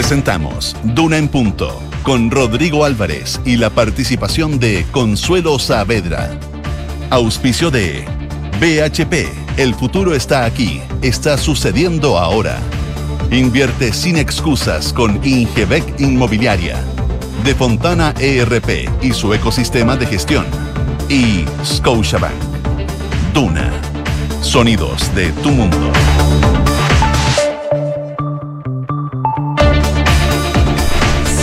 Presentamos Duna en Punto con Rodrigo Álvarez y la participación de Consuelo Saavedra. Auspicio de BHP. El futuro está aquí. Está sucediendo ahora. Invierte sin excusas con Ingebec Inmobiliaria. De Fontana ERP y su ecosistema de gestión. Y Scotiabank. Duna. Sonidos de tu mundo.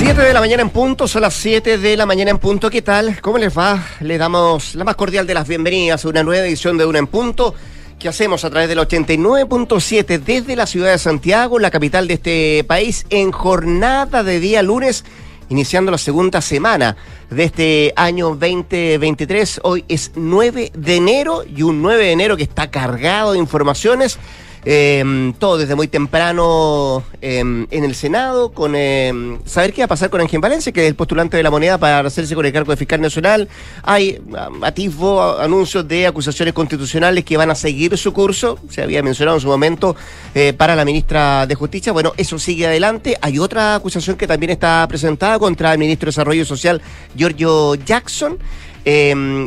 7 de la mañana en punto, son las 7 de la mañana en punto. ¿Qué tal? ¿Cómo les va? Le damos la más cordial de las bienvenidas a una nueva edición de Una en Punto que hacemos a través del 89.7 desde la ciudad de Santiago, la capital de este país, en jornada de día lunes, iniciando la segunda semana de este año 2023. Hoy es 9 de enero y un 9 de enero que está cargado de informaciones eh, todo desde muy temprano eh, en el Senado, con eh, saber qué va a pasar con Ángel Valencia, que es el postulante de la moneda para hacerse con el cargo de fiscal nacional. Hay atisbo, anuncios de acusaciones constitucionales que van a seguir su curso, se había mencionado en su momento eh, para la ministra de Justicia. Bueno, eso sigue adelante. Hay otra acusación que también está presentada contra el ministro de Desarrollo Social, Giorgio Jackson.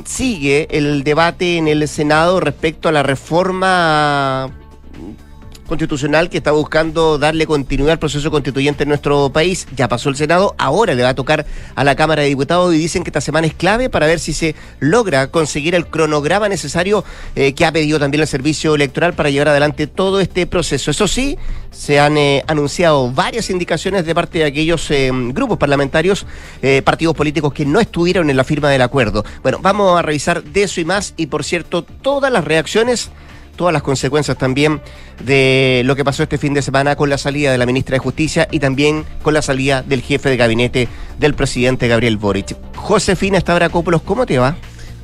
Sigue el debate en el Senado respecto a la reforma constitucional que está buscando darle continuidad al proceso constituyente en nuestro país. Ya pasó el Senado, ahora le va a tocar a la Cámara de Diputados y dicen que esta semana es clave para ver si se logra conseguir el cronograma necesario eh, que ha pedido también el Servicio Electoral para llevar adelante todo este proceso. Eso sí, se han eh, anunciado varias indicaciones de parte de aquellos eh, grupos parlamentarios, partidos políticos que no estuvieron en la firma del acuerdo. Bueno, vamos a revisar de eso y más y por cierto todas las reacciones todas las consecuencias también de lo que pasó este fin de semana con la salida de la ministra de Justicia y también con la salida del jefe de gabinete del presidente Gabriel Boric. Josefina Stavrakopoulos, ¿cómo te va?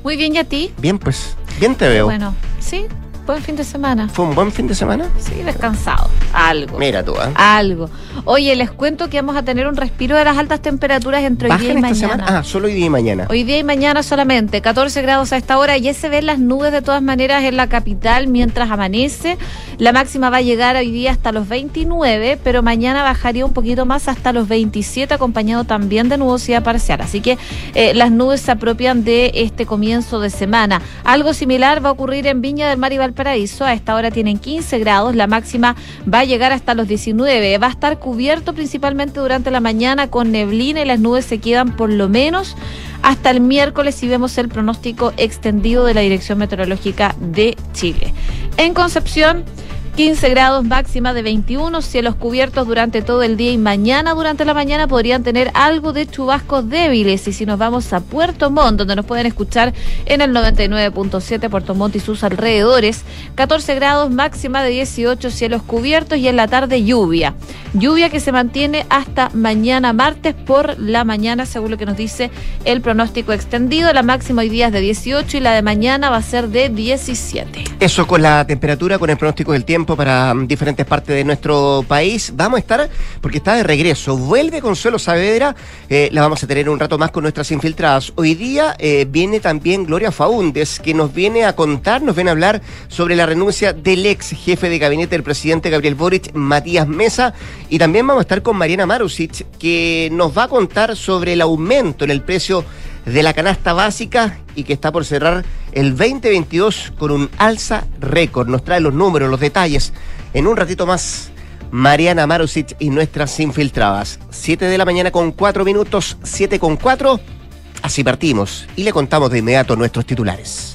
Muy bien, ¿y a ti? Bien, pues, bien te veo. Bueno, sí, Buen fin de semana. ¿Fue un buen fin de semana? Sí, descansado. Algo. Mira tú, ¿eh? Algo. Oye, les cuento que vamos a tener un respiro de las altas temperaturas entre hoy día y esta mañana. semana? Ah, solo hoy día y mañana. Hoy día y mañana solamente, 14 grados a esta hora. Ya se ven las nubes de todas maneras en la capital mientras amanece. La máxima va a llegar hoy día hasta los 29, pero mañana bajaría un poquito más hasta los 27, acompañado también de nubosidad parcial. Así que eh, las nubes se apropian de este comienzo de semana. Algo similar va a ocurrir en Viña del Mar y Valparaíso. A esta hora tienen 15 grados, la máxima va a llegar hasta los 19. Va a estar cubierto principalmente durante la mañana con neblina y las nubes se quedan por lo menos hasta el miércoles si vemos el pronóstico extendido de la Dirección Meteorológica de Chile. En Concepción, 15 grados máxima de 21, cielos cubiertos durante todo el día y mañana durante la mañana podrían tener algo de chubascos débiles y si nos vamos a Puerto Montt, donde nos pueden escuchar en el 99.7 Puerto Montt y sus alrededores, 14 grados máxima de 18, cielos cubiertos y en la tarde lluvia. Lluvia que se mantiene hasta mañana martes por la mañana, según lo que nos dice el pronóstico extendido. La máxima hoy día es de 18 y la de mañana va a ser de 17. Eso con la temperatura, con el pronóstico del tiempo para diferentes partes de nuestro país. Vamos a estar, porque está de regreso, vuelve Consuelo Saavedra, eh, la vamos a tener un rato más con nuestras infiltradas. Hoy día eh, viene también Gloria Faúndes, que nos viene a contar, nos viene a hablar sobre la renuncia del ex jefe de gabinete del presidente Gabriel Boric, Matías Mesa, y también vamos a estar con Mariana Marusic, que nos va a contar sobre el aumento en el precio de la canasta básica y que está por cerrar el 2022 con un alza récord. Nos trae los números, los detalles. En un ratito más, Mariana Marusic y nuestras infiltradas. 7 de la mañana con 4 minutos, 7 con 4. Así partimos y le contamos de inmediato nuestros titulares.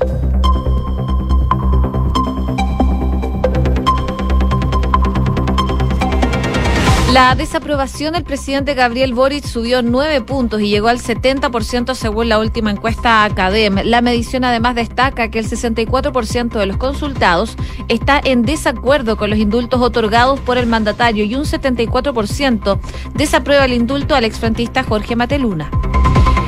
La desaprobación del presidente Gabriel Boric subió nueve puntos y llegó al 70% según la última encuesta Academ. La medición además destaca que el 64% de los consultados está en desacuerdo con los indultos otorgados por el mandatario y un 74% desaprueba el indulto al exfrentista Jorge Mateluna.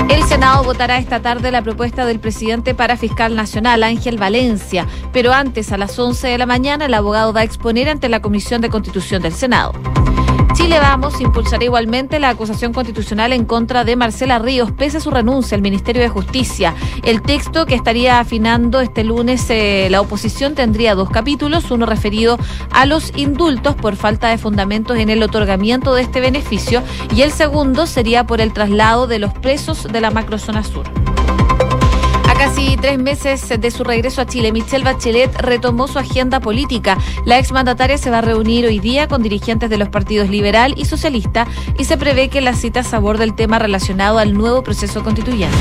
El Senado votará esta tarde la propuesta del presidente para fiscal nacional, Ángel Valencia, pero antes, a las 11 de la mañana, el abogado va a exponer ante la Comisión de Constitución del Senado. Chile Vamos impulsará igualmente la acusación constitucional en contra de Marcela Ríos, pese a su renuncia al Ministerio de Justicia. El texto que estaría afinando este lunes eh, la oposición tendría dos capítulos, uno referido a los indultos por falta de fundamentos en el otorgamiento de este beneficio y el segundo sería por el traslado de los presos de la macrozona sur. A casi tres meses de su regreso a Chile, Michelle Bachelet retomó su agenda política. La exmandataria se va a reunir hoy día con dirigentes de los partidos liberal y socialista y se prevé que la cita se aborde el tema relacionado al nuevo proceso constituyente.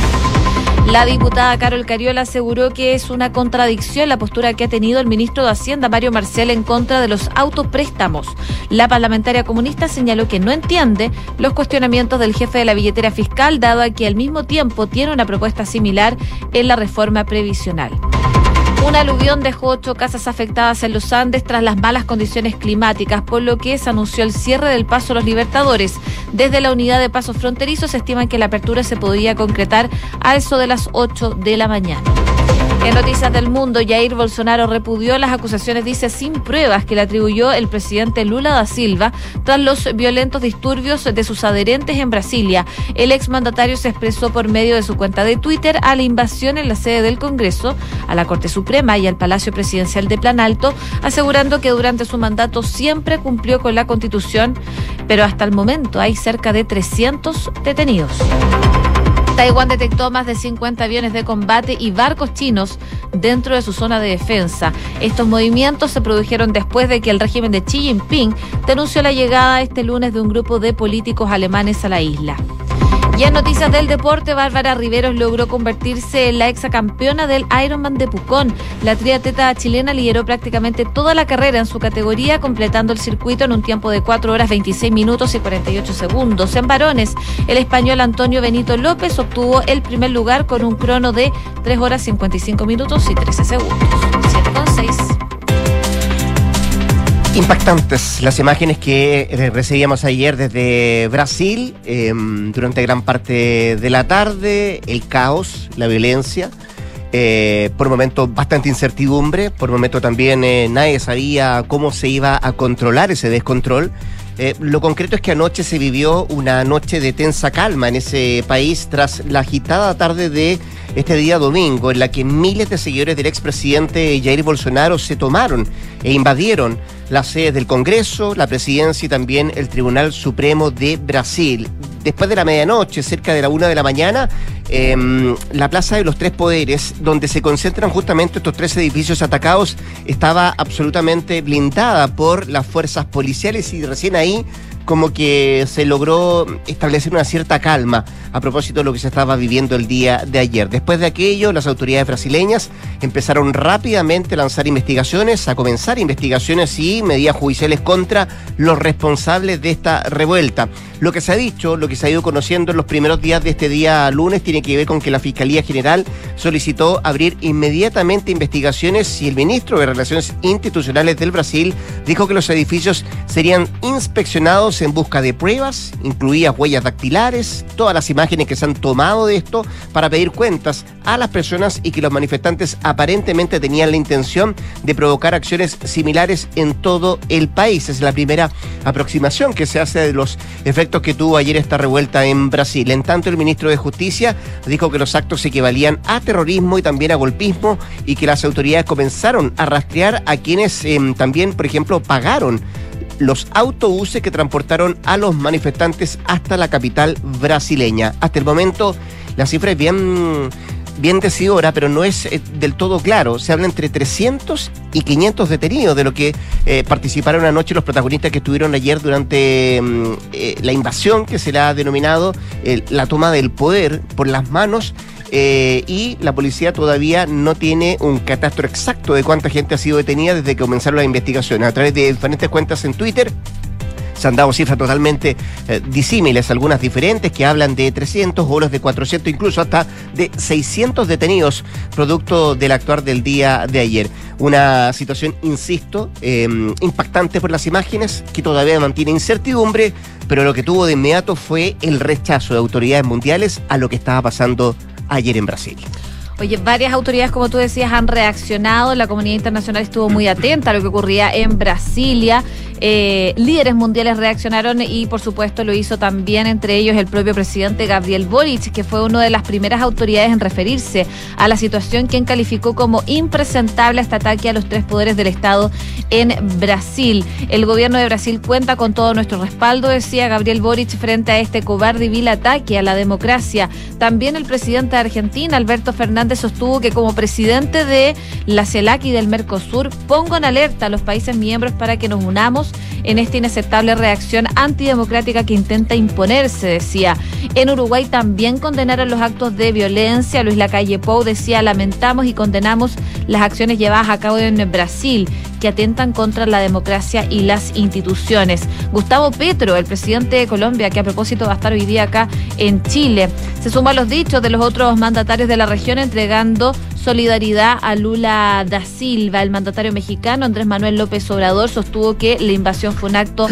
La diputada Carol Cariola aseguró que es una contradicción la postura que ha tenido el ministro de Hacienda, Mario Marcel, en contra de los autopréstamos. La parlamentaria comunista señaló que no entiende los cuestionamientos del jefe de la billetera fiscal, dado a que al mismo tiempo tiene una propuesta similar en la reforma previsional. Un aluvión dejó ocho casas afectadas en los Andes tras las malas condiciones climáticas, por lo que se anunció el cierre del paso a los Libertadores. Desde la unidad de pasos fronterizos se estima que la apertura se podría concretar a eso de las 8 de la mañana. En Noticias del Mundo, Jair Bolsonaro repudió las acusaciones, dice, sin pruebas que le atribuyó el presidente Lula da Silva tras los violentos disturbios de sus adherentes en Brasilia. El exmandatario se expresó por medio de su cuenta de Twitter a la invasión en la sede del Congreso, a la Corte Suprema y al Palacio Presidencial de Plan Alto, asegurando que durante su mandato siempre cumplió con la Constitución, pero hasta el momento hay cerca de 300 detenidos. Taiwán detectó más de 50 aviones de combate y barcos chinos dentro de su zona de defensa. Estos movimientos se produjeron después de que el régimen de Xi Jinping denunció la llegada este lunes de un grupo de políticos alemanes a la isla. Y en noticias del deporte, Bárbara Riveros logró convertirse en la exacampeona del Ironman de Pucón. La triatleta chilena lideró prácticamente toda la carrera en su categoría, completando el circuito en un tiempo de 4 horas 26 minutos y 48 segundos. En varones, el español Antonio Benito López obtuvo el primer lugar con un crono de 3 horas 55 minutos y 13 segundos. 7,6. Impactantes las imágenes que eh, recibíamos ayer desde Brasil em, durante gran parte de la tarde, el caos, la violencia, eh, por momento bastante incertidumbre, por momento también eh, nadie sabía cómo se iba a controlar ese descontrol. lo concreto es que anoche se vivió una noche de tensa calma en ese país tras la agitada tarde de este día domingo, en la que miles de seguidores del expresidente Jair Bolsonaro se tomaron e invadieron las sedes del Congreso, la presidencia y también el Tribunal Supremo de Brasil. Después de la medianoche, cerca de la una de la mañana, em, la Plaza de los Tres Poderes, donde se concentran justamente estos tres edificios atacados, estaba absolutamente blindada por las fuerzas policiales y recién ahí como que se logró establecer una cierta calma a propósito de lo que se estaba viviendo el día de ayer. Después de aquello, las autoridades brasileñas empezaron rápidamente a lanzar investigaciones, a comenzar investigaciones y medidas judiciales contra los responsables de esta revuelta. Lo que se ha dicho, lo que se ha ido conociendo en los primeros días de este día lunes, tiene que ver con que la Fiscalía General solicitó abrir inmediatamente investigaciones y el ministro de Relaciones Institucionales del Brasil dijo que los edificios serían inspeccionados en busca de pruebas, incluidas huellas dactilares, todas las imágenes que se han tomado de esto para pedir cuentas a las personas y que los manifestantes aparentemente tenían la intención de provocar acciones similares en todo el país. Es la primera aproximación que se hace de los efectos que tuvo ayer esta revuelta en Brasil. En tanto, el ministro de Justicia dijo que los actos equivalían a terrorismo y también a golpismo y que las autoridades comenzaron a rastrear a quienes em, también, por ejemplo, pagaron los autobuses que transportaron a los manifestantes hasta la capital brasileña. Hasta el momento la cifra es bien, bien decidora, pero no es eh, del todo claro. Se habla entre 300 y 500 detenidos, de lo que eh, participaron anoche los protagonistas que estuvieron ayer durante mm, eh, la invasión que se le ha denominado la toma del poder por las manos eh, y la policía todavía no tiene un catastro exacto de cuánta gente ha sido detenida desde que comenzaron las investigaciones. A través de diferentes cuentas en Twitter se han dado cifras totalmente eh, disímiles, algunas diferentes que hablan de 300, otros de 400, incluso hasta de 600 detenidos, producto del actuar del día de ayer. Una situación, insisto, em, impactante por las imágenes, que todavía mantiene incertidumbre, pero lo que tuvo de inmediato fue el rechazo de autoridades mundiales a lo que estaba pasando ayer en Brasil. Oye, varias autoridades, como tú decías, han reaccionado. La comunidad internacional estuvo muy atenta a lo que ocurría en Brasilia. Eh, líderes mundiales reaccionaron y, por supuesto, lo hizo también entre ellos el propio presidente Gabriel Boric, que fue una de las primeras autoridades en referirse a la situación, quien calificó como impresentable este ataque a los tres poderes del Estado en Brasil. El gobierno de Brasil cuenta con todo nuestro respaldo, decía Gabriel Boric, frente a este cobarde y vil ataque a la democracia. También el presidente de Argentina, Alberto Fernández, sostuvo que como presidente de la CELAC y del Mercosur, pongo en alerta a los países miembros para que nos unamos en esta inaceptable reacción antidemocrática que intenta imponerse, decía. En Uruguay también condenaron los actos de violencia. Luis Lacalle Pou decía, lamentamos y condenamos las acciones llevadas a cabo en Brasil que atentan contra la democracia y las instituciones. Gustavo Petro, el presidente de Colombia, que a propósito va a estar hoy día acá en Chile, se suma a los dichos de los otros mandatarios de la región entregando solidaridad a Lula da Silva. El mandatario mexicano Andrés Manuel López Obrador sostuvo que la invasión fue un acto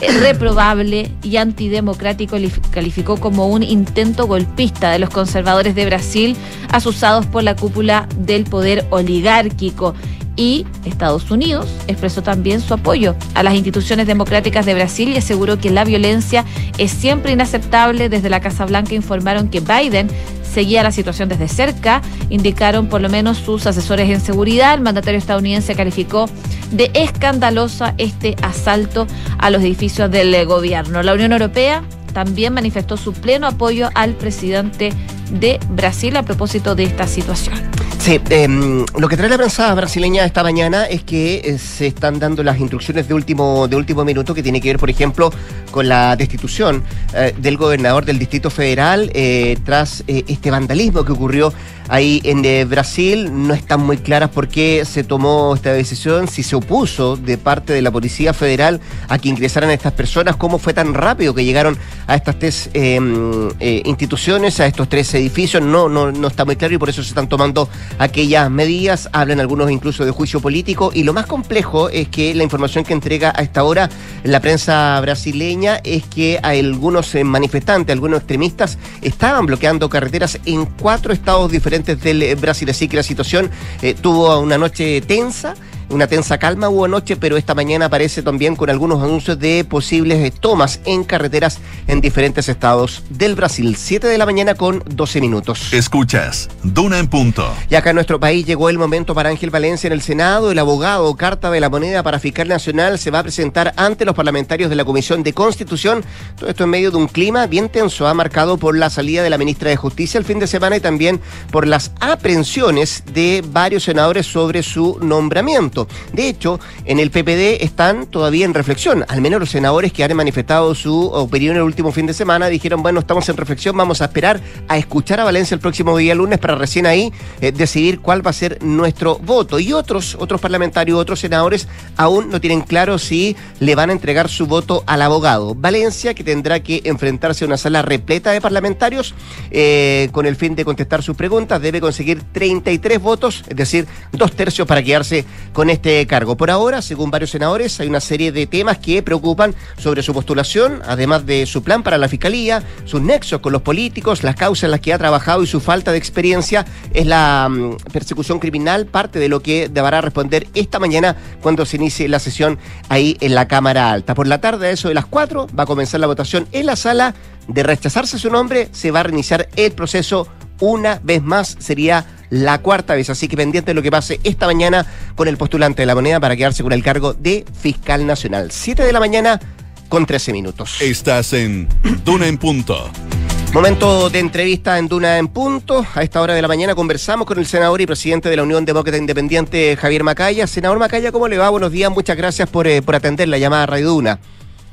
eh, reprobable y antidemocrático. Calificó como un intento golpista de los conservadores de Brasil, asusados por la cúpula del poder oligárquico y Estados Unidos expresó también su apoyo a las instituciones democráticas de Brasil y aseguró que la violencia es siempre inaceptable. Desde la Casa Blanca informaron que Biden seguía la situación desde cerca, indicaron por lo menos sus asesores en seguridad. El mandatario estadounidense calificó de escandalosa este asalto a los edificios del gobierno. La Unión Europea también manifestó su pleno apoyo al presidente de Brasil a propósito de esta situación. Sí, em, lo que trae la prensa brasileña esta mañana es que eh, se están dando las instrucciones de último, de último minuto que tiene que ver, por ejemplo, con la destitución eh, del gobernador del Distrito Federal eh, tras este vandalismo que ocurrió ahí en Brasil. No están muy claras por qué se tomó esta decisión, si se opuso de parte de la Policía Federal a que ingresaran estas personas, cómo fue tan rápido que llegaron a estas tres em, instituciones, a estos tres edificios. No, no, no está muy claro y por eso se están tomando aquellas medidas, hablan algunos incluso de juicio político y lo más complejo es que la información que entrega a esta hora la prensa brasileña es que algunos eh, manifestantes, algunos extremistas estaban bloqueando carreteras en cuatro estados diferentes del eh, Brasil, así que la situación eh, tuvo una noche tensa una tensa calma hubo anoche, pero esta mañana aparece también con algunos anuncios de posibles tomas en carreteras en diferentes estados del Brasil. 7 de la mañana con 12 minutos. Escuchas, Duna en punto. Y acá en nuestro país llegó el momento para Ángel Valencia en el Senado. El abogado Carta de la Moneda para Fiscal Nacional se va a presentar ante los parlamentarios de la Comisión de Constitución. Todo esto en medio de un clima bien tenso, ha marcado por la salida de la ministra de Justicia el fin de semana y también por las aprehensiones de varios senadores sobre su nombramiento. De hecho, en el PPD están todavía en reflexión. Al menos los senadores que han manifestado su opinión el último fin de semana dijeron, bueno, estamos en reflexión, vamos a esperar a escuchar a Valencia el próximo día lunes para recién ahí eh, decidir cuál va a ser nuestro voto. Y otros, otros parlamentarios, otros senadores aún no tienen claro si le van a entregar su voto al abogado. Valencia, que tendrá que enfrentarse a una sala repleta de parlamentarios eh, con el fin de contestar sus preguntas, debe conseguir 33 votos, es decir, dos tercios para quedarse con este cargo. Por ahora, según varios senadores, hay una serie de temas que preocupan sobre su postulación, además de su plan para la fiscalía, sus nexos con los políticos, las causas en las que ha trabajado y su falta de experiencia es la mm, persecución criminal, parte de lo que deberá responder esta mañana cuando se inicie la sesión ahí en la Cámara Alta. Por la tarde, a eso de las 4, va a comenzar la votación en la sala. De rechazarse su nombre, se va a reiniciar el proceso una vez más. Sería la cuarta vez. Así que pendiente de lo que pase esta mañana con el postulante de la moneda para quedarse con el cargo de fiscal nacional. Siete de la mañana con 13 minutos. Estás en Duna en Punto. Momento de entrevista en Duna en Punto. A esta hora de la mañana conversamos con el senador y presidente de la Unión Demócrata Independiente, Javier Macaya. Senador Macaya, ¿cómo le va? Buenos días, muchas gracias por, eh, por atender la llamada a Radio Duna.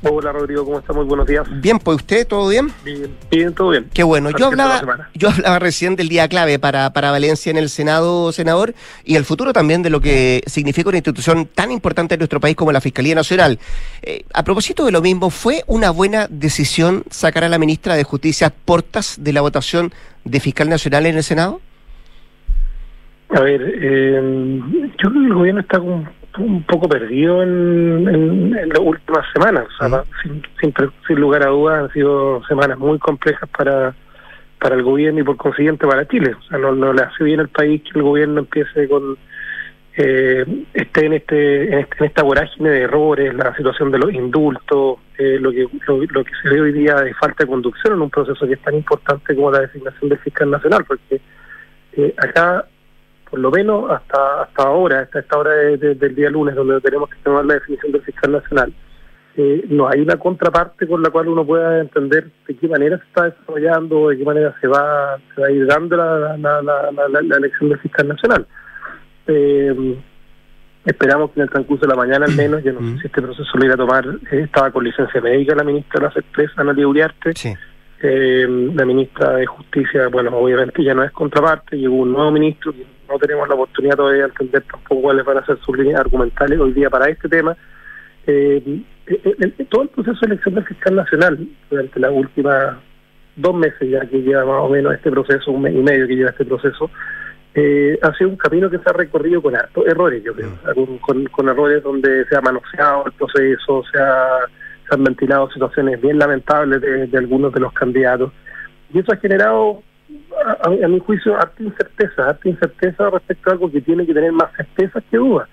Hola Rodrigo, ¿cómo está? Muy buenos días. Bien, pues usted, ¿todo bien? Bien, bien, todo bien. Qué bueno. Yo hablaba, yo hablaba recién del día clave para, para Valencia en el Senado, senador, y el futuro también de lo que significa una institución tan importante en nuestro país como la Fiscalía Nacional. Eh, a propósito de lo mismo, ¿fue una buena decisión sacar a la ministra de Justicia Portas de la votación de fiscal nacional en el Senado? A ver, eh, yo creo que el gobierno está con un poco perdido en, en, las últimas semanas. sin, sin, lugar a dudas han sido semanas muy complejas para, para el gobierno y por consiguiente para Chile. O sea, no, no le hace bien al país que el gobierno empiece con eh, esté en este, en este esta vorágine de errores, la situación de los indultos, eh, lo que lo, que se ve hoy día de falta de conducción en un proceso que es tan importante como la designación del fiscal nacional, porque eh, acá por lo menos hasta hasta ahora, hasta esta hora del día lunes, donde tenemos que tomar la definición del fiscal nacional, eh, no hay una contraparte con la cual uno pueda entender de qué manera se está desarrollando, de qué manera se va, se va a ir dando la, la, la, la elección del fiscal nacional. Eh, esperamos que en el transcurso de la mañana al menos, yo no sé si este proceso lo iba a tomar, eh, estaba con licencia médica la ministra de las Expresas, Analia Uriarte. La ministra de Justicia, bueno, obviamente ya no es contraparte, llegó un nuevo ministro, no tenemos la oportunidad todavía de entender tampoco cuáles van a ser sus líneas argumentales hoy día para este tema. Eh, todo el proceso de elección del fiscal nacional durante las últimas dos meses ya que lleva más o menos este proceso, un mes y medio que lleva este proceso, eh, ha sido un camino que se ha recorrido con errores, yo creo, mm. con, errores donde se ha manoseado el proceso, se, se han ventilado situaciones bien lamentables de, algunos de los candidatos. Y eso ha generado, a, mi juicio, harta incerteza, harta incerteza respecto a algo que tiene que tener más certezas que dudas.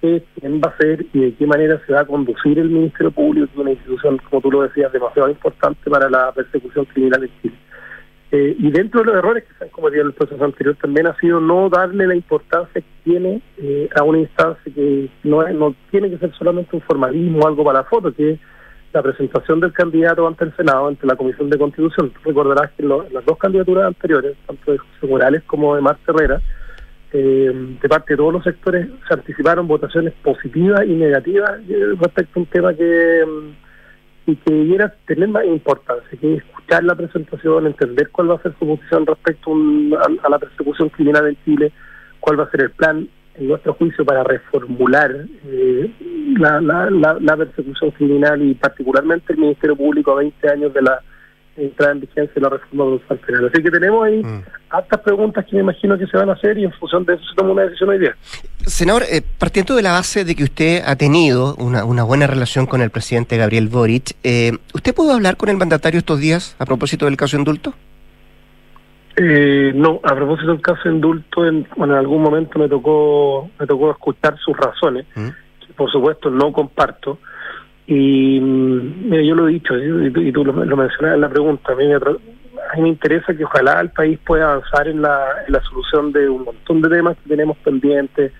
Es quién va a ser y de qué manera se va a conducir el Ministerio Público, es una institución, como tú lo decías, demasiado importante para la persecución criminal en Chile. Eh, y dentro de los errores que se han cometido en el proceso anterior también ha sido no darle la importancia que tiene eh, a una instancia que no, no tiene que ser solamente un formalismo, algo para la foto, que es la presentación del candidato ante el Senado, ante la Comisión de Constitución. recordarás que en, las dos candidaturas anteriores, tanto de José Morales como de Marta Herrera, eh, de parte de todos los sectores se anticiparon votaciones positivas y negativas respecto a un tema que mm, y que debiera tener más importancia, que escuchar la presentación, entender cuál va a ser su posición respecto a, la persecución criminal en Chile, cuál va a ser el plan, en nuestro juicio, para reformular eh, la, la, la, persecución criminal y particularmente el Ministerio Público a 20 años de la entrada en vigencia de la reforma procesal penal. Así que tenemos ahí mm. preguntas que me imagino que se van a hacer y en función de eso se toma una decisión hoy día. Senador, eh, partiendo de la base de que usted ha tenido una, una buena relación con el presidente Gabriel Boric, eh, ¿usted pudo hablar con el mandatario estos días a propósito del caso indulto? Eh, no, a propósito del caso indulto, en, en algún momento me tocó me tocó escuchar sus razones, mm. que por supuesto no comparto, y mira, yo lo he dicho, y tú, lo, mencionas en la pregunta, a mí, me, interesa que ojalá el país pueda avanzar en la, solución de un montón de temas que tenemos pendientes.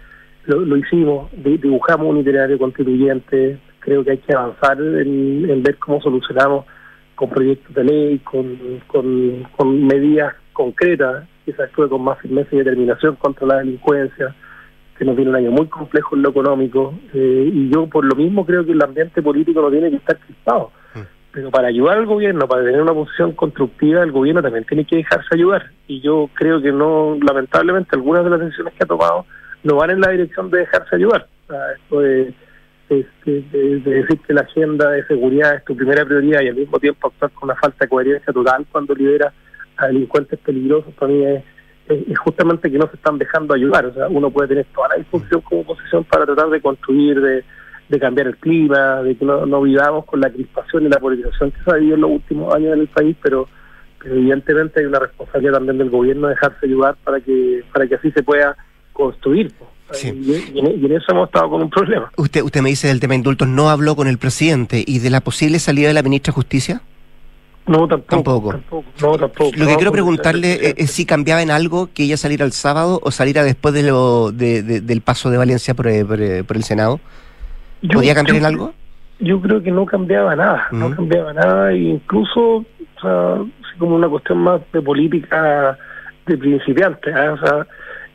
Lo, hicimos, dibujamos un itinerario constituyente, creo que hay que avanzar en, ver cómo solucionamos con proyectos de ley, con, con, con medidas concretas que se actúe con más firmeza y determinación contra la delincuencia que nos viene un año muy complejo en lo económico eh, y yo por lo mismo creo que el ambiente político no tiene que estar crispado. Mm. Pero para ayudar al gobierno, para tener una posición constructiva, el gobierno también tiene que dejarse ayudar. Y yo creo que no, lamentablemente, algunas de las decisiones que ha tomado no van en la dirección de dejarse ayudar. esto de, decir que la agenda de seguridad es tu primera prioridad y al mismo tiempo actuar con una falta de coherencia total cuando lidera a delincuentes peligrosos, para mí es es justamente que no se están dejando ayudar. O sea, uno puede tener toda la disposición como oposición para tratar de construir, de, de cambiar el clima, de que no, no vivamos con la crispación y la polarización que se ha vivido en los últimos años en el país, pero, evidentemente hay una responsabilidad también del gobierno de dejarse ayudar para que para que así se pueda construir. Y, en, eso hemos estado con un problema. Usted usted me dice del tema indultos, ¿no habló con el presidente y de la posible salida de la ministra de Justicia? No, tampoco. no, tampoco. Lo que quiero preguntarle es, si cambiaba en algo que ella saliera el sábado o saliera después de lo de, del paso de Valencia por, por, el Senado. ¿Podía cambiar en algo? Yo creo que no cambiaba nada, no cambiaba nada, e incluso, o sea, como una cuestión más de política de principiante. ¿eh? O sea,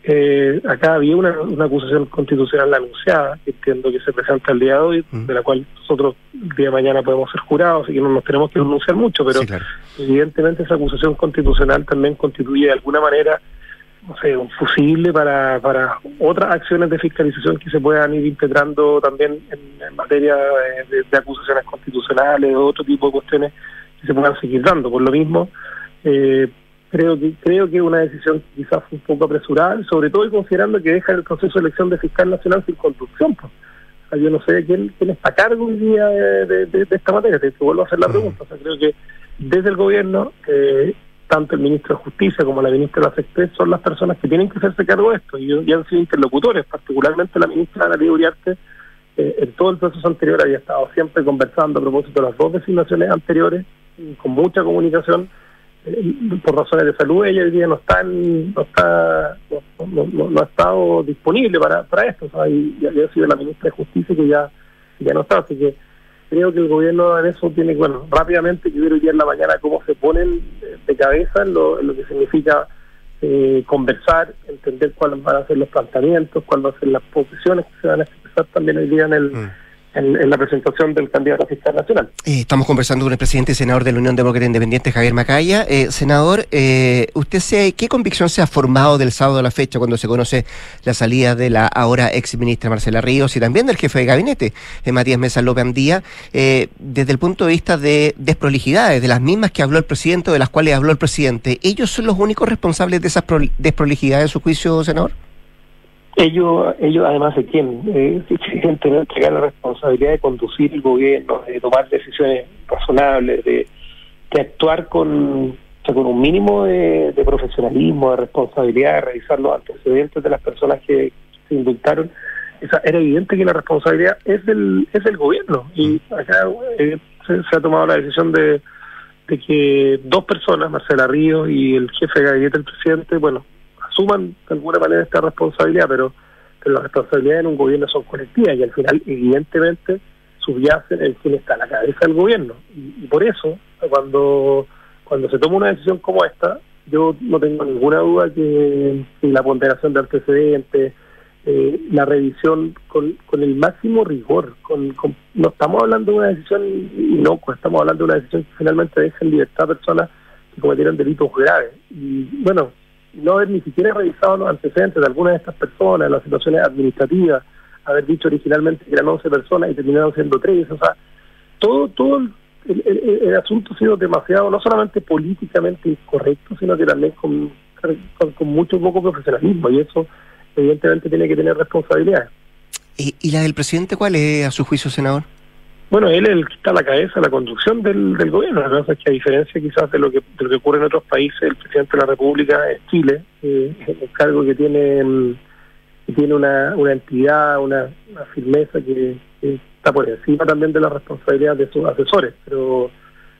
eh, acá había una, una, acusación constitucional anunciada, que entiendo que se presenta el día de hoy, de la cual nosotros el día de mañana podemos ser jurados, así que no nos tenemos que pronunciar mucho, pero evidentemente esa acusación constitucional también constituye de alguna manera no sé, un fusible para, para otras acciones de fiscalización que se puedan ir impetrando también en, materia de, de, acusaciones constitucionales o otro tipo de cuestiones que se puedan seguir dando. Por lo mismo, eh, creo que creo que es una decisión quizás un poco apresurada, sobre todo considerando que deja el proceso de elección de fiscal nacional sin construcción. Pues. yo no sé quién, quién está a cargo hoy día de, esta materia, te, vuelvo a hacer la mm. pregunta. O sea, creo que desde el gobierno, eh, tanto el ministro de Justicia como la ministra de la SECTES son las personas que tienen que hacerse cargo de esto y, han sido interlocutores, particularmente la ministra Ana Uriarte, eh, en todo el proceso anterior había estado siempre conversando a propósito de las dos designaciones anteriores, con mucha comunicación. Eh, por razones de salud, ella hoy día no está, no, está no, ha estado disponible para, para esto, y, ha sido la ministra de Justicia que ya, ya no está, así que creo que el gobierno en eso tiene, bueno, rápidamente que ver hoy día en la mañana cómo se ponen de cabeza en lo, lo que significa eh, conversar, entender cuáles van a ser los planteamientos, cuáles van a ser las posiciones que se van a expresar también hoy día en el... Mm en, la presentación del candidato fiscal nacional. Eh, estamos conversando con el presidente y senador de la Unión Demócrata Independiente, Javier Macaya. Eh, senador, eh, ¿usted se, qué convicción se ha formado del sábado a la fecha cuando se conoce la salida de la ahora ex ministra Marcela Ríos y también del jefe de gabinete, Matías Mesa López Andía, desde el punto de vista de desprolijidades, de las mismas que habló el presidente o de las cuales habló el presidente? ¿Ellos son los únicos responsables de esas desprolijidades en su juicio, senador? Ellos, ellos además de quién, eh, evidentemente la responsabilidad de conducir el gobierno, de tomar decisiones razonables, de, actuar con, con un mínimo de, profesionalismo, de responsabilidad, de revisar los antecedentes de las personas que se indultaron. Esa, era evidente que la responsabilidad es del, es del gobierno y acá eh, se, ha tomado la decisión de, de que dos personas, Marcela Ríos y el jefe de gabinete del presidente, bueno, asuman de alguna manera esta responsabilidad, pero, pero las responsabilidades en un gobierno son colectivas y al final, evidentemente, subyacen en quien está a la cabeza del gobierno. Y, por eso, cuando, cuando se toma una decisión como esta, yo no tengo ninguna duda que, la ponderación de antecedentes, eh, la revisión con, con el máximo rigor, con, no estamos hablando de una decisión inocua, estamos hablando de una decisión que finalmente deja en libertad a personas que cometieron delitos graves. Y bueno, no haber ni siquiera revisado los antecedentes de algunas de estas personas, las situaciones administrativas, haber dicho originalmente que eran 11 personas y terminaron siendo 3, o sea, todo, todo el, asunto ha sido demasiado, no solamente políticamente incorrecto, sino que también con, con, mucho poco profesionalismo, y eso evidentemente tiene que tener responsabilidades. ¿Y, ¿Y la del presidente cuál es, a su juicio, senador? Bueno, él es el que está a la cabeza la conducción del, gobierno. La verdad es que a diferencia quizás de lo que, de lo que ocurre en otros países, el presidente de la República es Chile, eh, el cargo que tiene mm, tiene una, una entidad, una, firmeza que, está por encima también de la responsabilidad de sus asesores. Pero,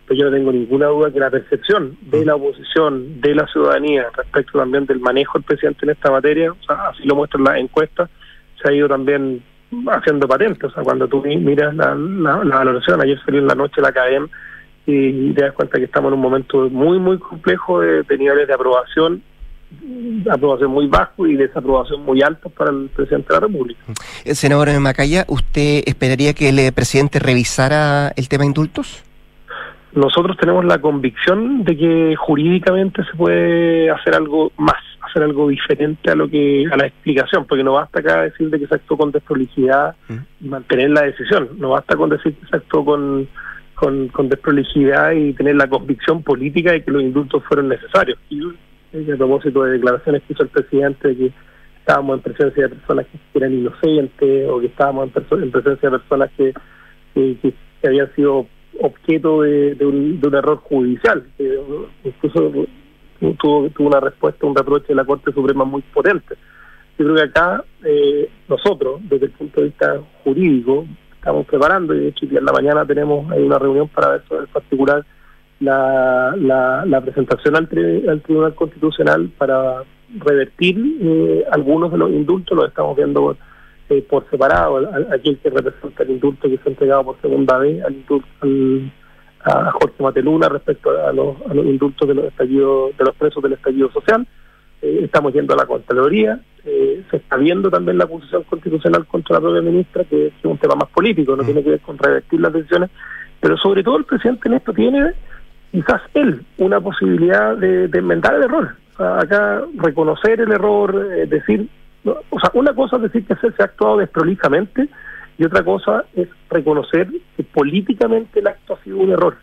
pero yo no tengo ninguna duda que la percepción de la oposición, de la ciudadanía respecto también del manejo del presidente en esta materia, o sea, así lo muestran las encuestas, se ha ido también haciendo patentes. O sea, cuando tú miras la, la, valoración, ayer salió en la noche la CADEM y te das cuenta que estamos en un momento muy, muy complejo de, niveles de aprobación aprobación muy bajo y desaprobación muy alta para el presidente de la República. Eh, senador Macaya, ¿usted esperaría que el eh, presidente revisara el tema indultos? Nosotros tenemos la convicción de que jurídicamente se puede hacer algo más hacer algo diferente a lo que a la explicación, porque no basta acá decir de que se actuó con desprolijidad y mantener la decisión, no basta con decir que se actuó con, con, desprolijidad y tener la convicción política de que los indultos fueron necesarios. Y a propósito de declaraciones que hizo el presidente de que estábamos en presencia de personas que eran inocentes o que estábamos en, presencia de personas que, que, habían sido objeto de, un, de un error judicial. Que incluso tuvo, tuvo una respuesta, un reproche de la Corte Suprema muy potente. Yo creo que acá eh, nosotros, desde el punto de vista jurídico, estamos preparando, y de hecho, en la mañana tenemos ahí una reunión para ver sobre el particular la, la, presentación al, Tribunal Constitucional para revertir eh, algunos de los indultos, los estamos viendo eh, por separado, aquel que representa el indulto que se ha entregado por segunda vez al, al a Jorge Mateluna respecto a los, indultos de los estallidos, de los presos del estallido social. Eh, estamos yendo a la Contraloría, eh, se está viendo también la acusación constitucional contra la propia ministra, que es un tema más político, no mm. tiene que ver con revertir las decisiones, pero sobre todo el presidente en esto tiene, quizás él, una posibilidad de, enmendar el error. acá reconocer el error, eh, decir, o sea, una cosa es decir que se, se ha actuado desprolijamente, y otra cosa es reconocer que políticamente el acto ha sido un error.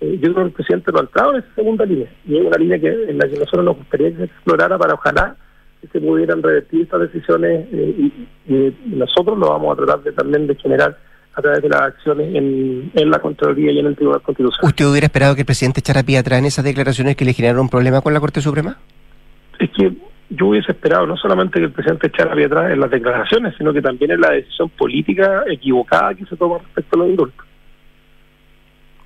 Eh, yo creo que el presidente no ha entrado en esa segunda línea, y es una línea que en la que nosotros nos gustaría que se explorara para ojalá que se pudieran revertir estas decisiones eh, y, nosotros lo vamos a tratar de, también de generar a través de las acciones en, en la Contraloría y en el Tribunal Constitucional. ¿Usted hubiera esperado que el presidente echara pie atrás en esas declaraciones que le generaron un problema con la Corte Suprema? Es que yo hubiese esperado no solamente que el presidente echara pie atrás en las declaraciones, sino que también en la decisión política equivocada que se toma respecto a los indultos.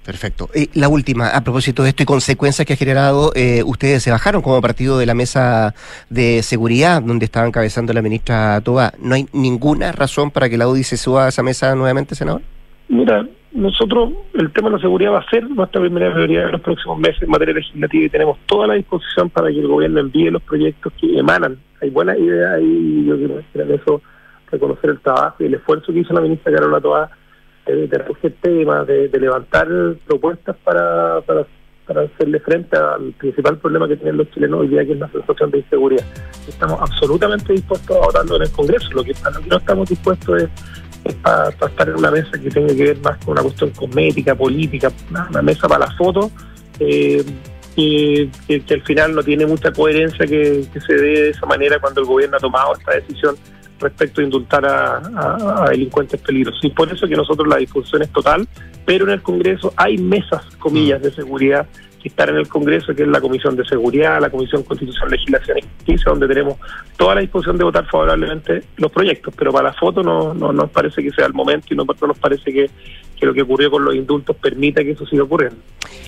Perfecto. Y la última, a propósito de esto y consecuencias que ha generado, eh, ustedes se bajaron como partido de la mesa de seguridad donde estaba encabezando la ministra Toba. ¿No hay ninguna razón para que la UDI se suba a esa mesa nuevamente, senador? Mira, nosotros, el tema de la seguridad va a ser nuestra primera prioridad en los próximos meses en materia legislativa y tenemos toda la disposición para que el gobierno envíe los proyectos que emanan. Hay buenas ideas y yo quiero decir eso, reconocer el trabajo y el esfuerzo que hizo la ministra Carola Toa de, de recoger temas, de, de, levantar propuestas para, para, para hacerle frente al principal problema que tienen los chilenos hoy día, que es la sensación de inseguridad. Estamos absolutamente dispuestos a votarlo en el Congreso. Lo que, lo que no estamos dispuestos es, es para, estar en una mesa que tenga que ver más con una cuestión cosmética, política, una, mesa para la foto. Eh, que, que, que, al final no tiene mucha coherencia que, que se dé de esa manera cuando el gobierno ha tomado esta decisión respecto a indultar a, a, a, delincuentes peligrosos. Y por eso que nosotros la discusión es total, pero en el Congreso hay mesas, comillas, de seguridad que están en el Congreso, que es la Comisión de Seguridad, la Comisión Constitucional, Legislación y Justicia, donde tenemos toda la disposición de votar favorablemente los proyectos, pero para la foto no, no nos parece que sea el momento y no, no nos parece que, que, lo que ocurrió con los indultos permita que eso siga ocurriendo.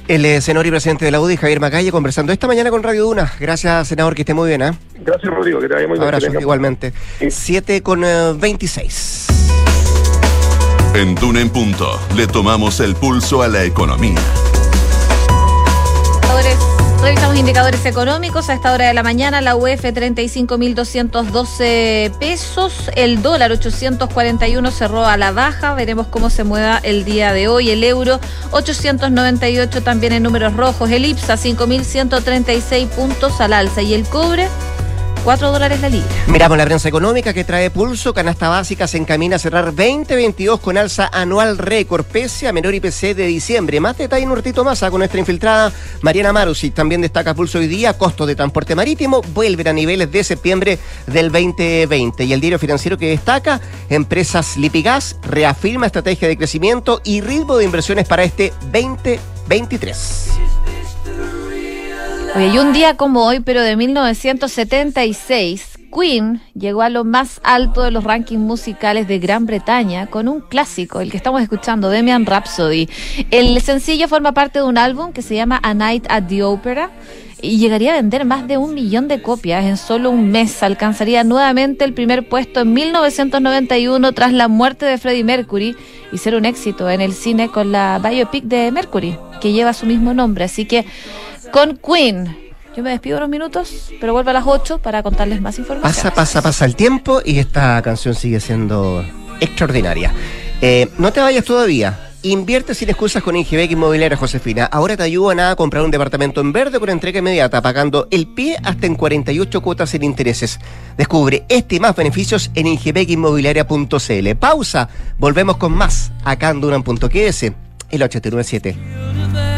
El eh, senador y presidente de la UDI, Javier Macalle, conversando esta mañana con Radio Duna. Gracias, senador, que esté muy bien. ¿eh? Gracias, Rodrigo, que te vaya muy bien. Abrazo, igualmente. 7 sí. con uh, 26. En Duna en Punto le tomamos el pulso a la economía. Revisamos indicadores económicos a esta hora de la mañana. La UF 35.212 pesos. El dólar 841 cerró a la baja. Veremos cómo se mueva el día de hoy. El euro 898 también en números rojos. El IPSA 5.136 puntos al alza. Y el cobre 4 dólares la libra. Miramos la prensa económica que trae pulso. Canasta básica se encamina a cerrar 2022 con alza anual récord, pese a menor IPC de diciembre. Más detalle en un ratito más con nuestra infiltrada Mariana Marusi. También destaca pulso hoy día. Costos de transporte marítimo vuelven a niveles de septiembre del 2020. Y el diario financiero que destaca: Empresas Lipigas reafirma estrategia de crecimiento y ritmo de inversiones para este 2023. Oye, y un día como hoy, pero de 1976, Queen llegó a lo más alto de los rankings musicales de Gran Bretaña con un clásico, el que estamos escuchando, Demian Rhapsody. El sencillo forma parte de un álbum que se llama A Night at the Opera y llegaría a vender más de un millón de copias en solo un mes. Alcanzaría nuevamente el primer puesto en 1991 tras la muerte de Freddie Mercury y ser un éxito en el cine con la biopic de Mercury, que lleva su mismo nombre. Así que con Queen. Yo me despido unos minutos, pero vuelvo a las 8 para contarles más información. Pasa, pasa, pasa el tiempo y esta canción sigue siendo extraordinaria. Eh, no te vayas todavía. Invierte sin excusas con Ingebec Inmobiliaria Josefina. Ahora te ayudan a comprar un departamento en verde con entrega inmediata, pagando el pie hasta en 48 cuotas sin intereses. Descubre este y más beneficios en ingebecinmobiliaria.cl. Pausa. Volvemos con más acá en Duran.ks, el 897.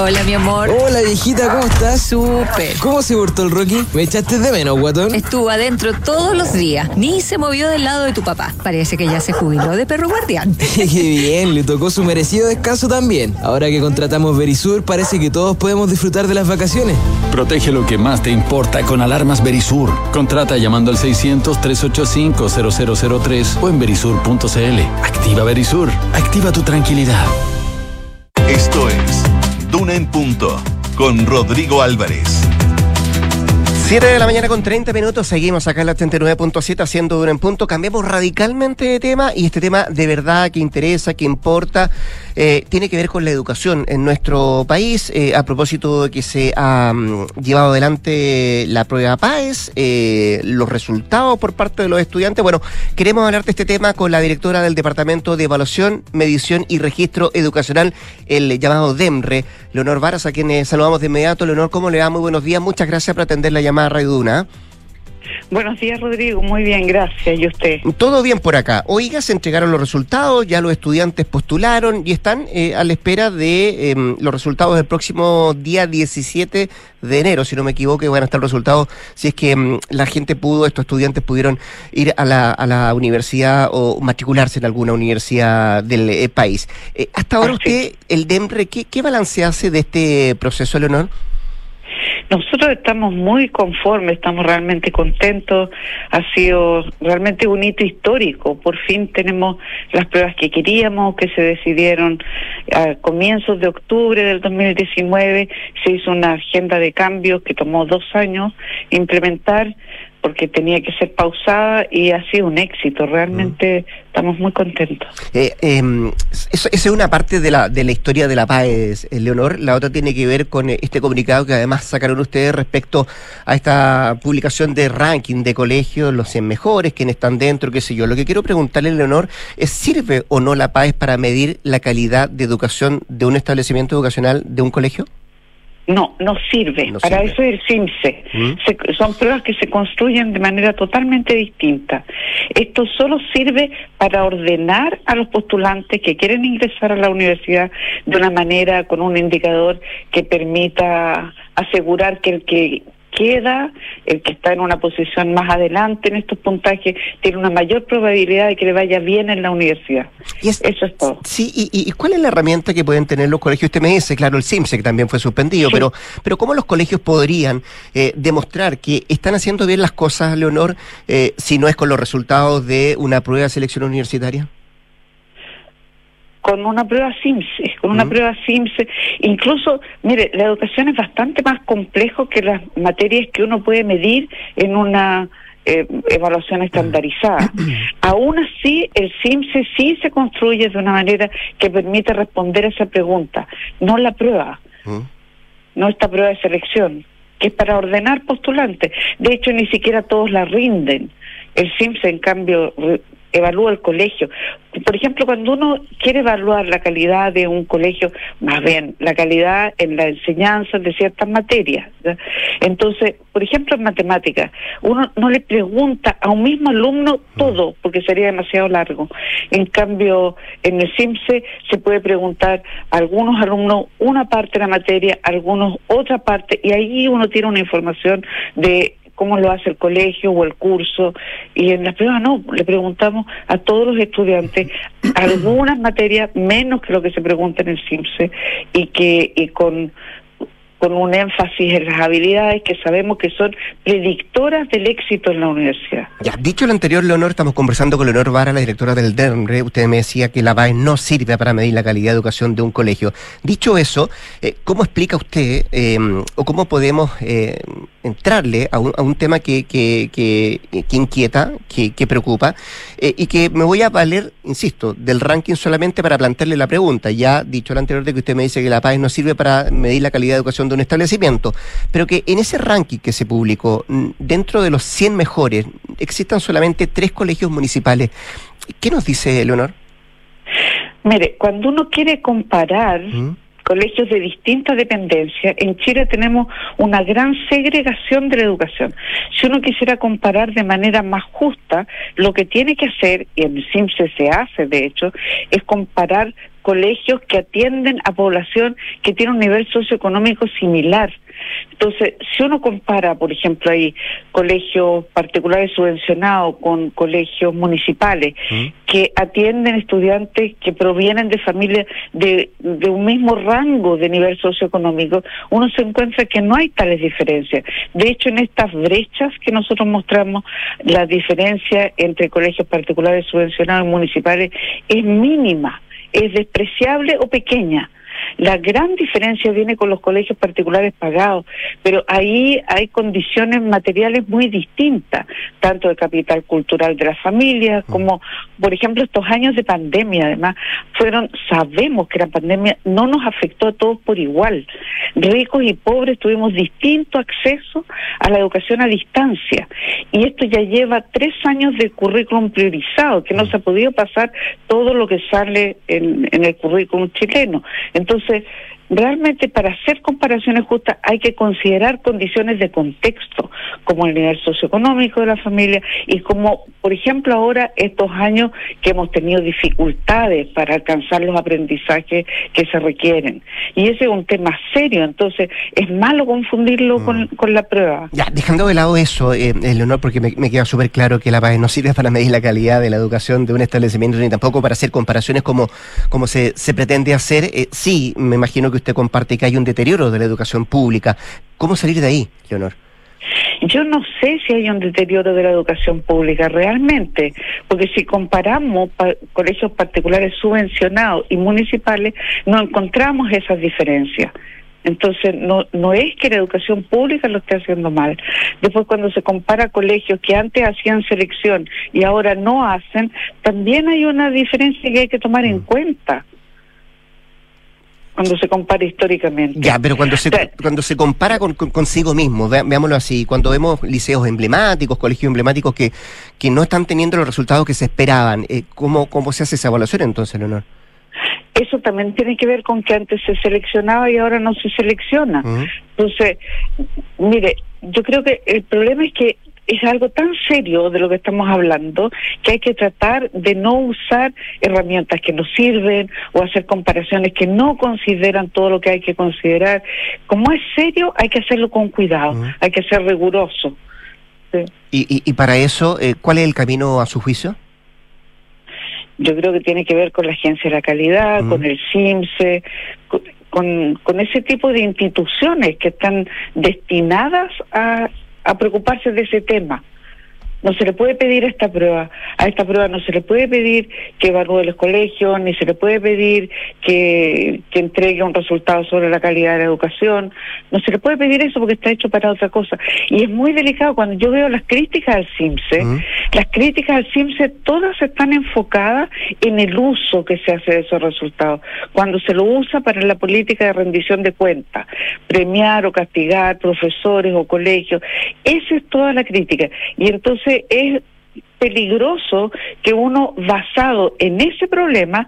Hola, mi amor. Hola, viejita, ¿cómo estás? Súper. ¿Cómo se portó el Rocky? ¿Me echaste de menos, guatón? Estuvo adentro todos los días. Ni se movió del lado de tu papá. Parece que ya se jubiló de perro guardián. Qué bien, le tocó su merecido descanso también. Ahora que contratamos Verisur, parece que todos podemos disfrutar de las vacaciones. Protege lo que más te importa con alarmas Verisur. Contrata llamando al 600-385-0003 o en verisur.cl. Activa Verisur. Activa tu tranquilidad. Esto es Duna en Punto con Rodrigo Álvarez. 7 de la mañana con 30 minutos, seguimos acá en la 89.7 haciendo Duna en punto. Cambiamos radicalmente de tema y este tema de verdad que interesa, que importa, eh, tiene que ver con la educación en nuestro país. Eh, a propósito de que se ha mm, llevado adelante la prueba PAES, eh, los resultados por parte de los estudiantes. Bueno, queremos hablar de este tema con la directora del Departamento de Evaluación, Medición y Registro Educacional, el llamado DEMRE, Leonor Varas, a quien saludamos de inmediato. Leonor, ¿cómo le va? Muy buenos días. Muchas gracias por atender la llamada Radio Duna. Buenos días, Rodrigo. Muy bien, gracias. ¿Y usted? Todo bien por acá. Oiga, se entregaron los resultados, ya los estudiantes postularon y están eh, a la espera de em, los resultados del próximo día 17 de enero, si no me equivoco, van a estar los resultados si es que em, la gente pudo, estos estudiantes pudieron ir a la, a la universidad o matricularse en alguna universidad del eh, país. Eh, hasta ahora usted, el DEMRE, ¿qué, ¿qué balance hace de este proceso, Leonor? Nosotros estamos muy conformes, estamos realmente contentos. Ha sido realmente un hito histórico. Por fin tenemos las pruebas que queríamos, que se decidieron a comienzos de octubre del 2019. Se hizo una agenda de cambios que tomó dos años implementar porque tenía que ser pausada y ha sido un éxito. Realmente estamos muy contentos. Eh, eh, esa es una parte de la, de la historia de la paz, eh, Leonor. La otra tiene que ver con eh, este comunicado que además sacaron ustedes respecto a esta publicación de ranking de colegios, los 100 mejores, quienes están dentro, qué sé yo. Lo que quiero preguntarle, Leonor, es ¿sirve o no la PAES para medir la calidad de educación de un establecimiento educacional de un colegio? No, no sirve. Para eso es el CIMSE. ¿Mm? son pruebas que se construyen de manera totalmente distinta. Esto solo sirve para ordenar a los postulantes que quieren ingresar a la universidad de una manera con un indicador que permita asegurar que el que queda, el que está en una posición más adelante en estos puntajes, tiene una mayor probabilidad de que le vaya bien en la universidad. Eso es todo. Sí, y, cuál es la herramienta que pueden tener los colegios? Usted me dice, claro, el CIMSE que también fue suspendido, pero, pero ¿cómo los colegios podrían eh, demostrar que están haciendo bien las cosas, Leonor, eh, si no es con los resultados de una prueba de selección universitaria? Con una prueba SIMSE, con una prueba SIMSE. Incluso, mire, la educación es bastante más complejo que las materias que uno puede medir en una eh, evaluación estandarizada. Aún así, el SIMSE sí se construye de una manera que permite responder a esa pregunta, no la prueba, no esta prueba de selección que es para ordenar postulantes. De hecho, ni siquiera todos la rinden. El SIMSE, en cambio, evalúa el colegio. Por ejemplo, cuando uno quiere evaluar la calidad de un colegio, más bien la calidad en la enseñanza de ciertas materias. Entonces, por ejemplo, en matemáticas, uno no le pregunta a un mismo alumno todo, porque sería demasiado largo. En cambio, en el CIMSE se puede preguntar a algunos alumnos una parte de la materia, a algunos otra parte, y ahí uno tiene una información de cómo lo hace el colegio o el curso. Y en la prueba no, le preguntamos a todos los estudiantes algunas materias menos que lo que se pregunta en el CIMSE y que y con con un énfasis en las habilidades que sabemos que son predictoras del éxito en la universidad. Ya, dicho lo anterior, Leonor, estamos conversando con Leonor Vara, la directora del DERMRE. Usted me decía que la BAE no sirve para medir la calidad de educación de un colegio. Dicho eso, eh, ¿cómo explica usted eh, o cómo podemos eh, entrarle a un, a un tema que, que, que, que inquieta, que, que preocupa y que me voy a valer, insisto, del ranking solamente para plantearle la pregunta? Ya dicho lo anterior de que usted me dice que la BAE no sirve para medir la calidad de educación de un establecimiento, pero que en ese ranking que se publicó, dentro de los 100 mejores, existan solamente tres colegios municipales. ¿Qué nos dice Leonor? Mire, cuando uno quiere comparar ¿Mm? Colegios de distintas dependencias, en Chile tenemos una gran segregación de la educación. Si uno quisiera comparar de manera más justa, lo que tiene que hacer, y en el CIMSE se hace de hecho, es comparar colegios que atienden a población que tiene un nivel socioeconómico similar. Entonces, si uno compara, por ejemplo, ahí colegios particulares subvencionados con colegios municipales ¿Mm? que atienden estudiantes que provienen de familias de, de un mismo rango de nivel socioeconómico, uno se encuentra que no hay tales diferencias. De hecho, en estas brechas que nosotros mostramos, la diferencia entre colegios particulares subvencionados y municipales es mínima es despreciable o pequeña. La gran diferencia viene con los colegios particulares pagados, pero ahí hay condiciones materiales muy distintas, tanto de capital cultural de las familias mm. como, por ejemplo, estos años de pandemia, además, fueron, sabemos que la pandemia no nos afectó a todos por igual. Ricos y pobres tuvimos distinto acceso a la educación a distancia. Y esto ya lleva tres años de currículum priorizado, que no mm. se ha podido pasar todo lo que sale en, en el currículum chileno. Entonces, entonces, realmente para hacer comparaciones justas hay que considerar condiciones de contexto, como el nivel socioeconómico de la familia y como, por ejemplo, ahora estos años que hemos tenido dificultades para alcanzar los aprendizajes que se requieren. Y ese es un tema serio, entonces es malo confundirlo con, mm. con, la prueba. Ya, dejando de lado eso, eh, Leonor, porque me, queda súper claro que la PAE no sirve para medir la calidad de la educación de un establecimiento ni tampoco para hacer comparaciones como, como se, se pretende hacer. Eh, sí, me imagino que usted comparte que hay un deterioro de la educación pública. ¿Cómo salir de ahí, Leonor? Yo no sé si hay un deterioro de la educación pública realmente, porque si comparamos colegios particulares subvencionados y municipales, no encontramos esas diferencias. Entonces, no, no es que la educación pública lo esté haciendo mal. Después, cuando se compara colegios que antes hacían selección y ahora no hacen, también hay una diferencia que hay que tomar en mm. cuenta cuando se compara históricamente. Ya, pero cuando se, cuando se compara con, consigo mismo, veámoslo así, cuando vemos liceos emblemáticos, colegios emblemáticos que, que no están teniendo los resultados que se esperaban, eh, ¿cómo, ¿cómo se hace esa evaluación entonces, Leonor? Eso también tiene que ver con que antes se seleccionaba y ahora no se selecciona. Entonces, mire, yo creo que el problema es que es algo tan serio de lo que estamos hablando que hay que tratar de no usar herramientas que nos sirven o hacer comparaciones que no consideran todo lo que hay que considerar. Como es serio, hay que hacerlo con cuidado, hay que ser riguroso. ¿Y, y, para eso, eh, cuál es el camino a su juicio? Yo creo que tiene que ver con la Agencia de la Calidad, con el CIMSE, con, con ese tipo de instituciones que están destinadas a a preocuparse de ese tema. No se le puede pedir a esta prueba, a esta prueba no se le puede pedir que evalúe los colegios, ni se le puede pedir que, que entregue un resultado sobre la calidad de la educación, no se le puede pedir eso porque está hecho para otra cosa. Y es muy delicado. Cuando yo veo las críticas al CIMSE, las críticas al CIMSE todas están enfocadas en el uso que se hace de esos resultados, cuando se lo usa para la política de rendición de cuentas, premiar o castigar profesores o colegios, esa es toda la crítica. Y entonces es peligroso que uno basado en ese problema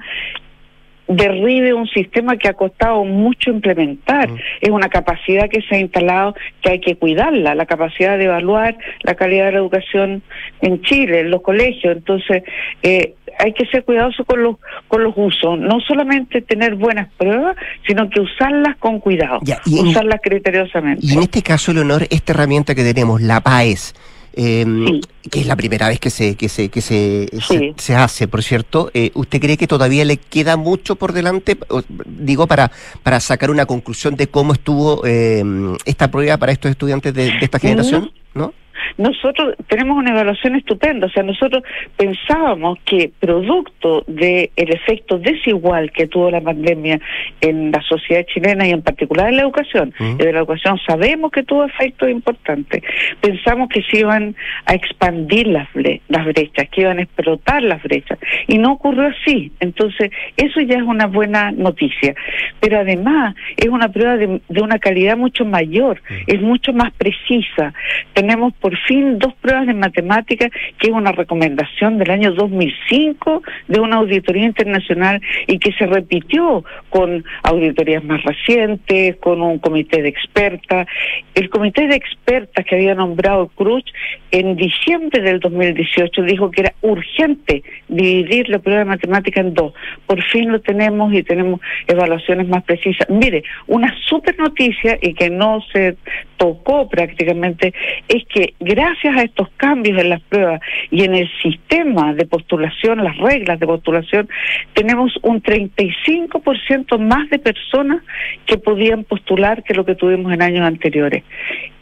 derribe un sistema que ha costado mucho implementar. Es una capacidad que se ha instalado que hay que cuidarla, la capacidad de evaluar la calidad de la educación en Chile, en los colegios. Entonces, eh, hay que ser cuidadoso con los con los usos, no solamente tener buenas pruebas, sino que usarlas con cuidado, usarlas criteriosamente. Y en este caso, Leonor, esta herramienta que tenemos, la PAES, eh, que es la primera vez que se que se que se, se, hace, por cierto. Eh, ¿Usted cree que todavía le queda mucho por delante, digo, para para sacar una conclusión de cómo estuvo eh, esta prueba para estos estudiantes de, esta generación? ¿No? Nosotros tenemos una evaluación estupenda, o sea, nosotros pensábamos que producto del el efecto desigual que tuvo la pandemia en la sociedad chilena y en particular en la educación, y de la educación sabemos que tuvo efectos importantes, pensamos que se iban a expandir las, las brechas, que iban a explotar las brechas, y no ocurrió así, entonces eso ya es una buena noticia, pero además es una prueba de, de una calidad mucho mayor, es mucho más precisa, tenemos por fin dos pruebas de matemáticas, que es una recomendación del año 2005 de una auditoría internacional y que se repitió con auditorías más recientes, con un comité de expertas. El comité de expertas que había nombrado Cruz en diciembre del 2018 dijo que era urgente dividir la prueba de matemática en dos. Por fin lo tenemos y tenemos evaluaciones más precisas. Mire, una super noticia y que no se tocó prácticamente es que gracias a estos cambios en las pruebas y en el sistema de postulación, las reglas de postulación, tenemos un 35% más de personas que podían postular que lo que tuvimos en años anteriores.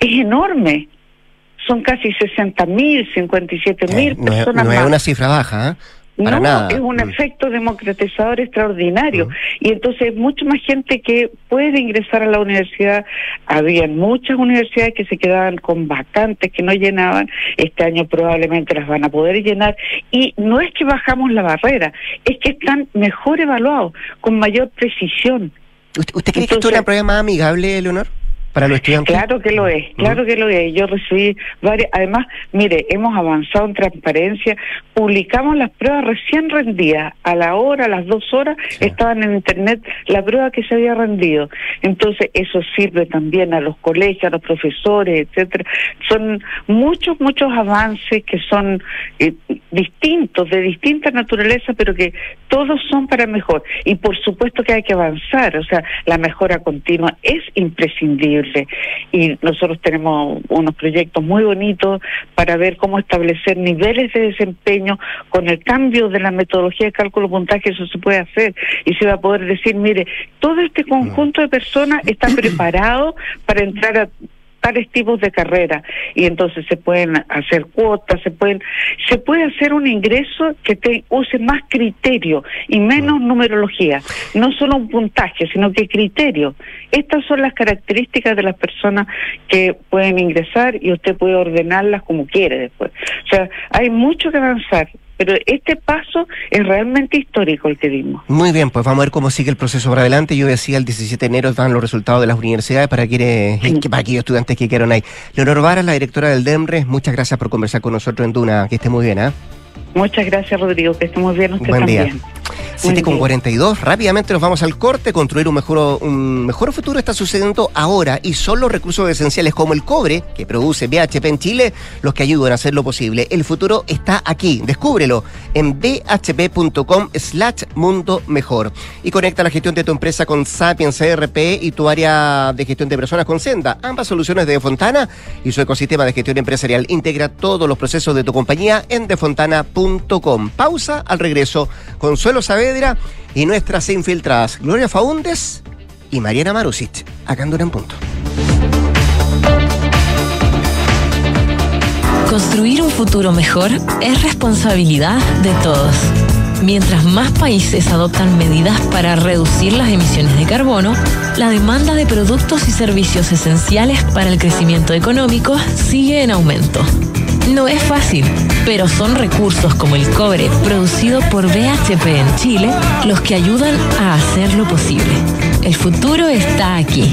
Es enorme. Son casi 60 mil, 57 mil personas no es una cifra baja, ¿eh? No, es un mm. efecto democratizador extraordinario. Mm. Y entonces mucha más gente que puede ingresar a la universidad. Había muchas universidades que se quedaban con vacantes que no llenaban. Este año probablemente las van a poder llenar. Y no es que bajamos la barrera, es que están mejor evaluados, con mayor precisión. ¿Usted, cree que esto es una prueba más amigable, Leonor? Para los estudiantes? Claro que lo es, claro que lo es. Yo recibí varias, además, mire, hemos avanzado en transparencia, publicamos las pruebas recién rendidas, a la hora, a las dos horas, estaban en internet la prueba que se había rendido. Entonces, eso sirve también a los colegios, a los profesores, etcétera. Son muchos, muchos avances que son eh, distintos, de distinta naturaleza, pero que todos son para mejor. Y por supuesto que hay que avanzar, o sea, la mejora continua es imprescindible y nosotros tenemos unos proyectos muy bonitos para ver cómo establecer niveles de desempeño con el cambio de la metodología de cálculo puntaje, eso se puede hacer. Y se va a poder decir, mire, todo este conjunto de personas está preparado para entrar a tales tipos de carrera y entonces se pueden hacer cuotas, se pueden se puede hacer un ingreso que te use más criterio y menos numerología, no solo un puntaje, sino que criterio. Estas son las características de las personas que pueden ingresar y usted puede ordenarlas como quiere después. O sea, hay mucho que avanzar pero este paso es realmente histórico el que dimos. Muy bien, pues vamos a ver cómo sigue el proceso para adelante. Yo decía el 17 de enero dan los resultados de las universidades para, quienes, para aquellos estudiantes que quieran ahí. Leonor Vara, la directora del DEMRE, muchas gracias por conversar con nosotros en Duna. Que esté muy bien, ¿ah? Muchas gracias, Rodrigo. Que estemos bien usted Buen también. Día. 7 con 42. Rápidamente nos vamos al corte. Construir un mejor, un mejor futuro está sucediendo ahora y son los recursos esenciales como el cobre que produce BHP en Chile los que ayudan a hacerlo posible. El futuro está aquí. Descúbrelo en bhp.com slash mundo mejor. Y conecta la gestión de tu empresa con Sapiens CRP y tu área de gestión de personas con Senda. Ambas soluciones de Fontana y su ecosistema de gestión empresarial. Integra todos los procesos de tu compañía en defontana.com. Pausa al regreso. Consuelo Saber y nuestras infiltradas Gloria Faúndes y Mariana Marusic, acá en en Punto. Construir un futuro mejor es responsabilidad de todos. Mientras más países adoptan medidas para reducir las emisiones de carbono, la demanda de productos y servicios esenciales para el crecimiento económico sigue en aumento. No es fácil, pero son recursos como el cobre producido por BHP en Chile los que ayudan a hacerlo posible. El futuro está aquí.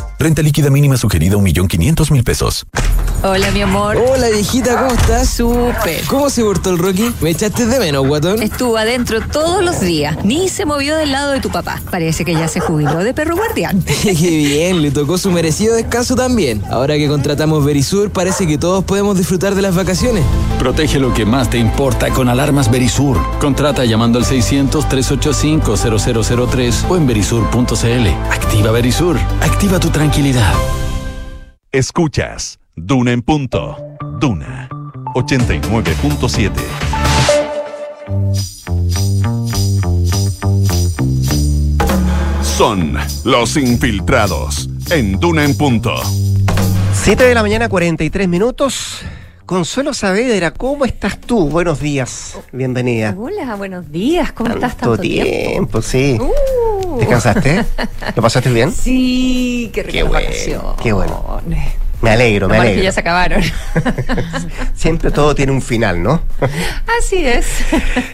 Renta líquida mínima sugerida 1.500.000 pesos. Hola, mi amor. Hola, viejita, ¿cómo estás? Súper. ¿Cómo se portó el Rocky? ¿Me echaste de menos, guatón? Estuvo adentro todos los días. Ni se movió del lado de tu papá. Parece que ya se jubiló de perro guardián. Qué bien, le tocó su merecido descanso también. Ahora que contratamos Verisur, parece que todos podemos disfrutar de las vacaciones. Protege lo que más te importa con alarmas Verisur. Contrata llamando al 600-385-0003 o en verisur.cl. Activa Verisur. Activa tu tranquilidad. Escuchas Duna en punto. Duna 89.7. Son los infiltrados en Duna en punto. 7 de la mañana, 43 minutos. Consuelo Saavedra, ¿cómo estás tú? Buenos días, bienvenida. Hola, buenos días, ¿cómo estás Tanto tanto tiempo? tiempo, sí. Uh. ¿Te cansaste? ¿Lo pasaste bien? Sí, qué rico Qué bueno, qué bueno. Me alegro, me es que alegro. ya se acabaron. Siempre todo tiene un final, ¿no? Así es.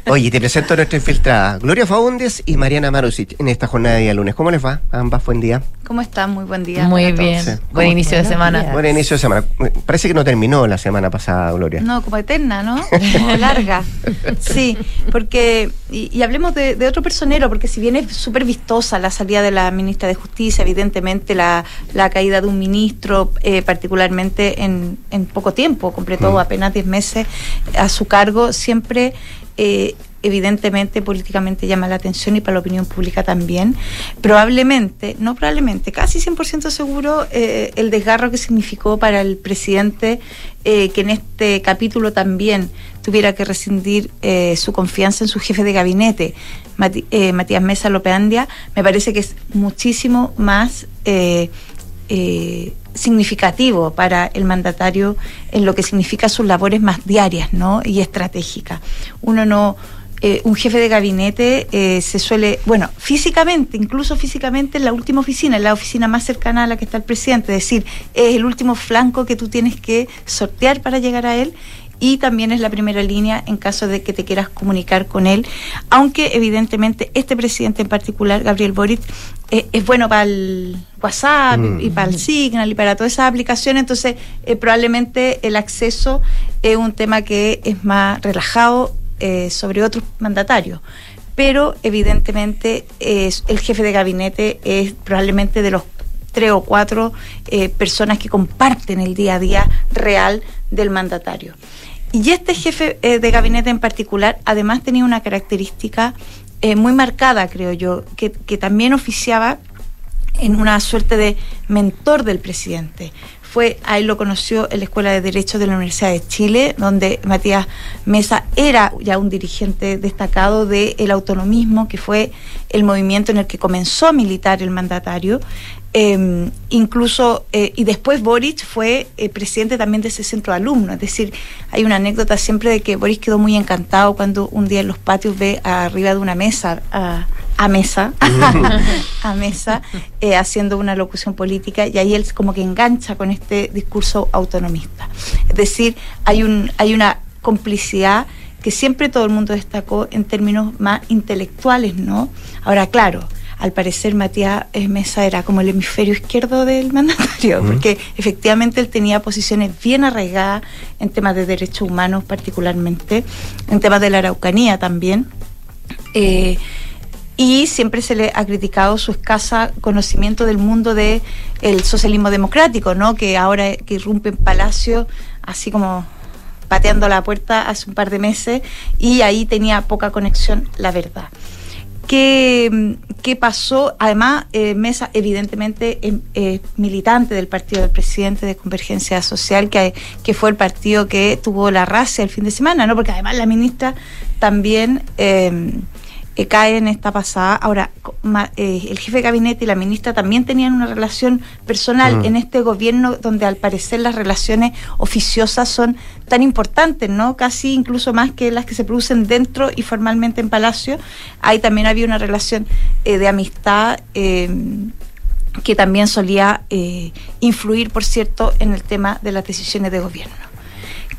Oye, te presento a nuestra infiltrada, Gloria Faúndes y Mariana Marusic, en esta jornada de día lunes. ¿Cómo les va? A Ambas, buen día. ¿Cómo están? Muy buen día. Muy bien. Sí. Buen inicio de semana. Buen inicio de semana. Parece que no terminó la semana pasada, Gloria. No, como eterna, ¿no? Como larga. Sí, porque, y, y hablemos de, de otro personero, porque si bien es súper vistosa la salida de la ministra de Justicia, evidentemente la, la caída de un ministro, eh, particularmente en, en poco tiempo, completó Mm. apenas 10 meses a su cargo, siempre... eh, evidentemente políticamente llama la atención y para la opinión pública también. Probablemente, no probablemente, casi 100% seguro eh, el desgarro que significó para el presidente eh, que en este capítulo también tuviera que rescindir eh, su confianza en su jefe de gabinete, Matías Mesa Lopeandia, me parece que es muchísimo más significativo para el mandatario en lo que significa sus labores más diarias ¿no? y estratégicas. Uno no, eh, un jefe de gabinete eh, se suele, bueno, físicamente, incluso físicamente en la última oficina, en la oficina más cercana a la que está el presidente, es decir, es el último flanco que tú tienes que sortear para llegar a él y también es la primera línea en caso de que te quieras comunicar con él, aunque evidentemente este presidente en particular, Gabriel Boric, eh, es bueno para el WhatsApp Mm. y para el Signal y para todas esas aplicaciones, entonces eh, probablemente el acceso es un tema que es más relajado eh, sobre otros mandatarios. Pero evidentemente el jefe de gabinete es probablemente de los tres o cuatro eh, personas que comparten el día a día real del mandatario. Y este jefe eh, de gabinete en particular además tenía una característica muy marcada, creo yo, que también oficiaba en una suerte de mentor del presidente. Fue, a él lo conoció en la Escuela de Derecho de la Universidad de Chile, donde Matías Mesa era ya un dirigente destacado del autonomismo, que fue el movimiento en el que comenzó a militar el mandatario. Eh, incluso, eh, y después Boric fue eh, presidente también de ese centro de alumnos. Es decir, hay una anécdota siempre de que Boric quedó muy encantado cuando un día en los patios ve arriba de una mesa a, a mesa, a mesa, eh, haciendo una locución política y ahí él como que engancha con este discurso autonomista. Es decir, hay, un, hay una complicidad que siempre todo el mundo destacó en términos más intelectuales, ¿no? Ahora, claro, al parecer Matías Mesa era como el hemisferio izquierdo del mandatario, porque efectivamente él tenía posiciones bien arraigadas en temas de derechos humanos particularmente, en temas de la Araucanía también. Eh, y siempre se le ha criticado su escasa conocimiento del mundo del el socialismo democrático, ¿no? que ahora que irrumpe en Palacio, así como pateando la puerta hace un par de meses, y ahí tenía poca conexión, la verdad. ¿Qué, qué pasó? Además, eh, Mesa, evidentemente, em- eh, militante del partido del presidente de Convergencia Social, que, que fue el partido que tuvo la racia el fin de semana, ¿no? Porque además la ministra también eh, eh, cae en esta pasada. Ahora, ma- eh, el jefe de gabinete y la ministra también tenían una relación personal Mm. en este gobierno, donde al parecer las relaciones oficiosas son tan importantes, ¿no? Casi incluso más que las que se producen dentro y formalmente en Palacio. Ahí también había una relación eh, de amistad. eh, que también solía eh, influir, por cierto, en el tema de las decisiones de gobierno.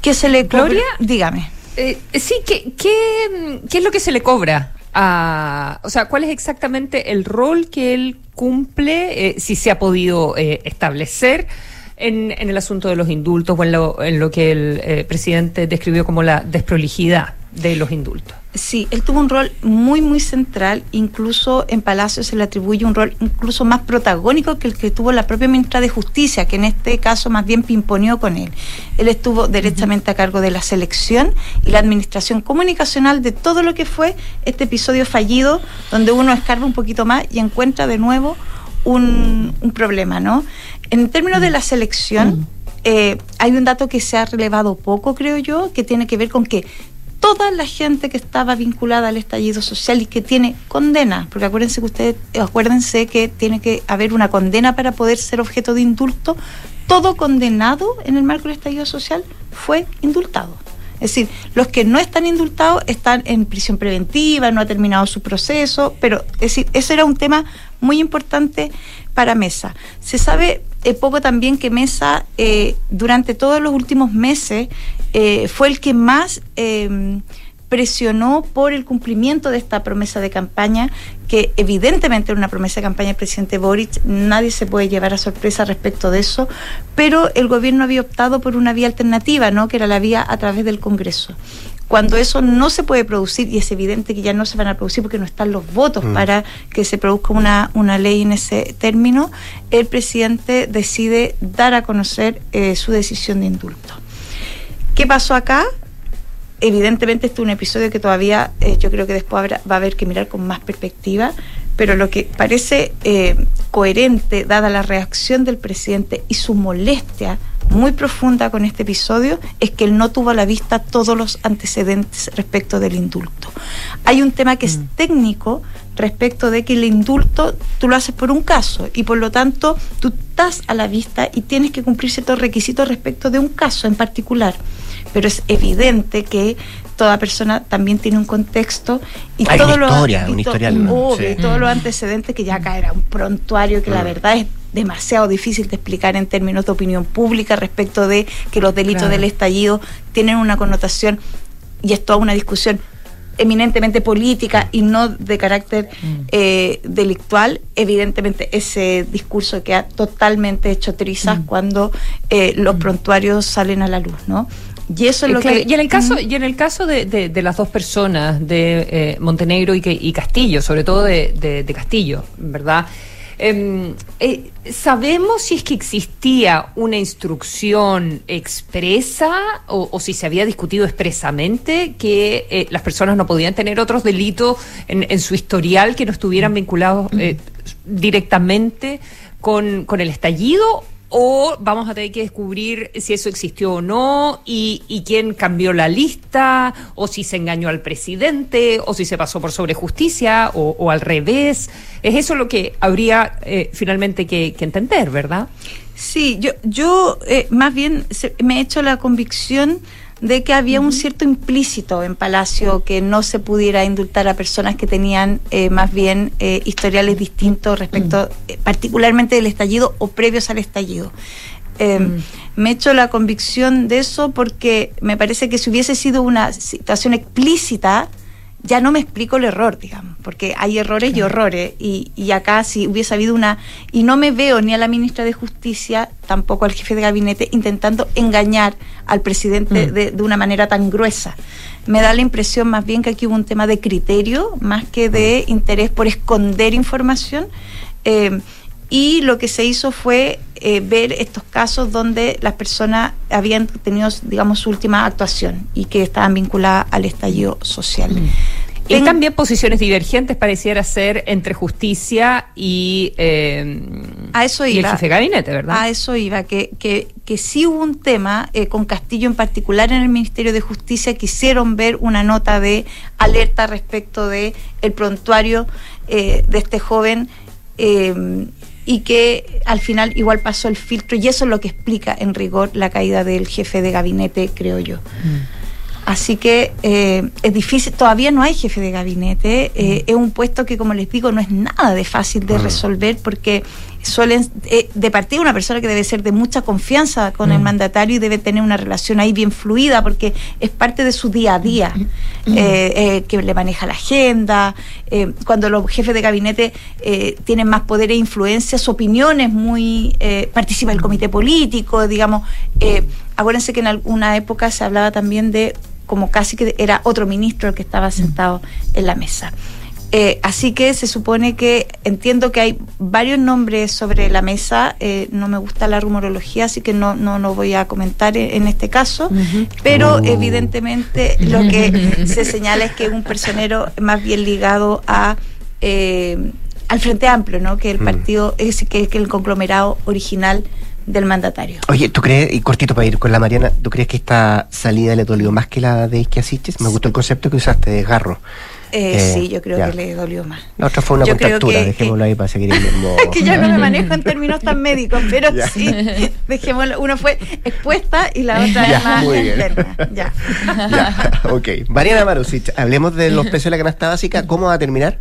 ¿Qué se le cobra? Gloria, Dígame. Eh, sí, ¿qué, qué, ¿qué es lo que se le cobra? A- o sea, ¿cuál es exactamente el rol que él cumple, si se ha podido establecer en, en, el asunto de los indultos o en lo, en lo que el presidente describió como la desprolijidad de los indultos. Sí, él tuvo un rol muy, muy central, incluso en Palacio se le atribuye un rol incluso más protagónico que el que tuvo la propia ministra de Justicia, que en este caso más bien pimponió con él. Él estuvo directamente a cargo de la selección y la administración comunicacional de todo lo que fue este episodio fallido, donde uno escarba un poquito más y encuentra de nuevo un, un problema, ¿no? En términos de la selección, eh, hay un dato que se ha relevado poco, creo yo, que tiene que ver con que toda la gente que estaba vinculada al estallido social y que tiene condena, porque acuérdense que ustedes, acuérdense que tiene que haber una condena para poder ser objeto de indulto, todo condenado en el marco del estallido social fue indultado. Es decir, los que no están indultados están en prisión preventiva, no ha terminado su proceso, pero es decir, eso era un tema muy importante para Mesa. Se sabe eh, poco también que Mesa eh, durante todos los últimos meses eh, fue el que más em, presionó por el cumplimiento de esta promesa de campaña, que evidentemente era una promesa de campaña del presidente Boric, nadie se puede llevar a sorpresa respecto de eso, pero el gobierno había optado por una vía alternativa, ¿no? que era la vía a través del Congreso. Cuando eso no se puede producir, y es evidente que ya no se van a producir porque no están los votos mm. para que se produzca una, una ley en ese término, el presidente decide dar a conocer eh, su decisión de indulto. ¿Qué pasó acá? Evidentemente este es un episodio que todavía eh, yo creo que después va a haber que mirar con más perspectiva, pero lo que parece eh, coherente, dada la reacción del presidente y su molestia muy profunda con este episodio, es que él no tuvo a la vista todos los antecedentes respecto del indulto. Hay un tema que es mm. técnico respecto de que el indulto tú lo haces por un caso y por lo tanto tú estás a la vista y tienes que cumplir ciertos requisitos respecto de un caso en particular pero es evidente que toda persona también tiene un contexto y todo una historia, lo, historia todos los antecedentes que ya acá era un prontuario que la mm. verdad es demasiado difícil de explicar en términos de opinión pública respecto de que los delitos del estallido tienen una connotación y es toda una discusión eminentemente política y no de carácter mm. eh, delictual, evidentemente ese discurso queda totalmente hecho trizas mm. cuando eh, los prontuarios salen a la luz, ¿no? Y eso es lo que... Y en el caso, y en el caso de, de, las dos personas, de eh, Montenegro y, que, y Castillo, sobre todo de, de Castillo, ¿verdad? Em, eh, ¿Sabemos si es que existía una instrucción expresa o, si se había discutido expresamente que eh, las personas no podían tener otros delitos en, en su historial que no estuvieran vinculados directamente con, con el estallido o vamos a tener que descubrir si eso existió o no y, y, quién cambió la lista o si se engañó al presidente o si se pasó por sobre justicia o, al revés. Es eso lo que habría eh, finalmente que, entender, ¿verdad? Sí, yo, yo eh, más bien me he hecho la convicción de que había un cierto implícito en Palacio que no se pudiera indultar a personas que tenían eh, más bien eh, historiales distintos respecto eh, particularmente del estallido o previos al estallido. Em, me he hecho la convicción de eso porque me parece que si hubiese sido una situación explícita, ya no me explico el error, digamos, porque hay errores y horrores, y, y, acá si hubiese habido una, y no me veo ni a la ministra de Justicia, tampoco al jefe de gabinete, intentando engañar al presidente mm. de, de, una manera tan gruesa. Me da la impresión más bien que aquí hubo un tema de criterio, más que de mm. interés por esconder información. Eh, y lo que se hizo fue eh, ver estos casos donde las personas habían tenido, digamos, su última actuación y que estaban vinculadas al estallido social. Mm. Y también posiciones divergentes pareciera ser entre justicia y, eh, a eso iba, y el jefe de gabinete, ¿verdad? A eso iba, que, que, que sí hubo un tema eh, con Castillo en particular en el Ministerio de Justicia, quisieron ver una nota de alerta respecto de el prontuario de este joven y que al final igual pasó el filtro y eso es lo que explica en rigor la caída del jefe de gabinete, creo yo. Mm. Así que eh, es difícil, todavía no hay jefe de gabinete, eh, mm. es un puesto que como les digo no es nada de fácil de mm. resolver porque suelen, eh, de partida una persona que debe ser de mucha confianza con el Mm. mandatario y debe tener una relación ahí bien fluida porque es parte de su día a día, Mm. eh, eh, que le maneja la agenda, eh, cuando los jefes de gabinete eh, tienen más poder e influencia, su opinión es muy, participa el comité político, digamos, eh, acuérdense que en alguna época se hablaba también de como casi que era otro ministro el que estaba sentado en la mesa. Eh, así que se supone que entiendo que hay varios nombres sobre la mesa. eh, no me gusta la rumorología, así que no no no voy a comentar en, en este caso. Pero Oh. evidentemente lo que se señala es que es un personero más bien ligado a eh, al Frente Amplio, ¿no? Que el Mm. partido es que, que el conglomerado original del mandatario. Oye, ¿tú crees, y cortito para ir con la Mariana, ¿tú crees que esta salida le dolió más que la de Isquia Siches? Me gustó el concepto que usaste de garro. Eh, Eh, sí, yo creo ya. que le dolió más. La otra fue una Yo contractura, que- dejémoslo ahí para seguir el mismo. que ya no me manejo en términos tan médicos, pero Ya. sí, dejémoslo. Uno fue expuesta y la otra Ya, es más muy bien. interna. Ya. Ya, ok. Mariana Marusic, hablemos de los precios de la canasta básica. ¿Cómo va a terminar?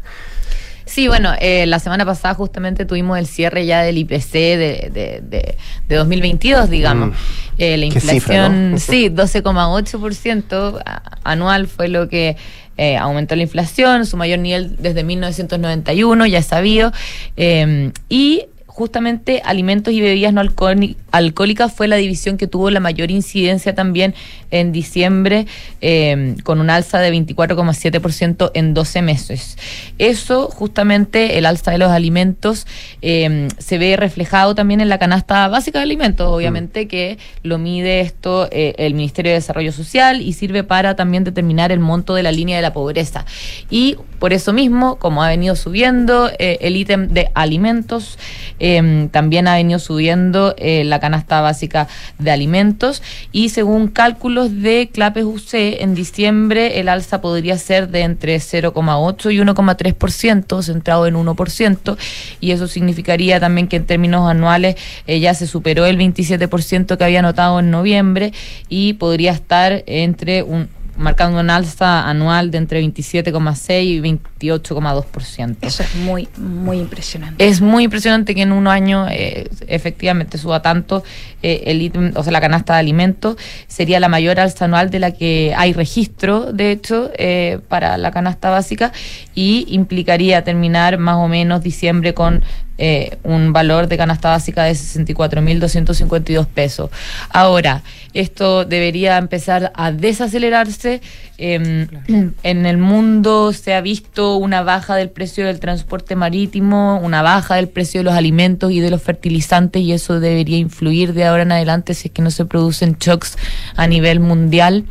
Sí, bueno, eh, la semana pasada justamente tuvimos el cierre ya del IPC de, de, de, de 2022, digamos. Mm. Eh, la Qué cifra, inflación, ¿no? sí, 12,8% a- anual fue lo que eh, aumentó la inflación, su mayor nivel desde 1991, ya sabido. Eh, y justamente alimentos y bebidas no alcohóli- alcohólicas fue la división que tuvo la mayor incidencia también en diciembre, eh, con un alza de 24,7% en 12 meses. Eso, justamente, el alza de los alimentos eh, se ve reflejado también en la canasta básica de alimentos, obviamente, que lo mide esto eh, el Ministerio de Desarrollo Social y sirve para también determinar el monto de la línea de la pobreza. Y por eso mismo, como ha venido subiendo eh, el ítem de alimentos, eh, también ha venido subiendo eh, la canasta básica de alimentos. Y según cálculos de Clapes UC, en diciembre el alza podría ser de entre 0,8 y 1,3%, centrado en 1%, y eso significaría también que en términos anuales eh, ya se superó el 27% que había notado en noviembre y podría estar entre un marcando un alza anual de entre 27,6 y 28,2%. Eso es muy, muy impresionante. Es muy impresionante que en un año eh, efectivamente suba tanto eh, el ítem, o sea, la canasta de alimentos. Sería la mayor alza anual de la que hay registro, de hecho, eh, para la canasta básica y implicaría terminar más o menos diciembre con eh, un valor de canasta básica de 64.252 pesos. Ahora, esto debería empezar a desacelerarse. Eh, En el mundo se ha visto una baja del precio del transporte marítimo, una baja del precio de los alimentos y de los fertilizantes y eso debería influir de ahora en adelante si es que no se producen shocks a nivel mundial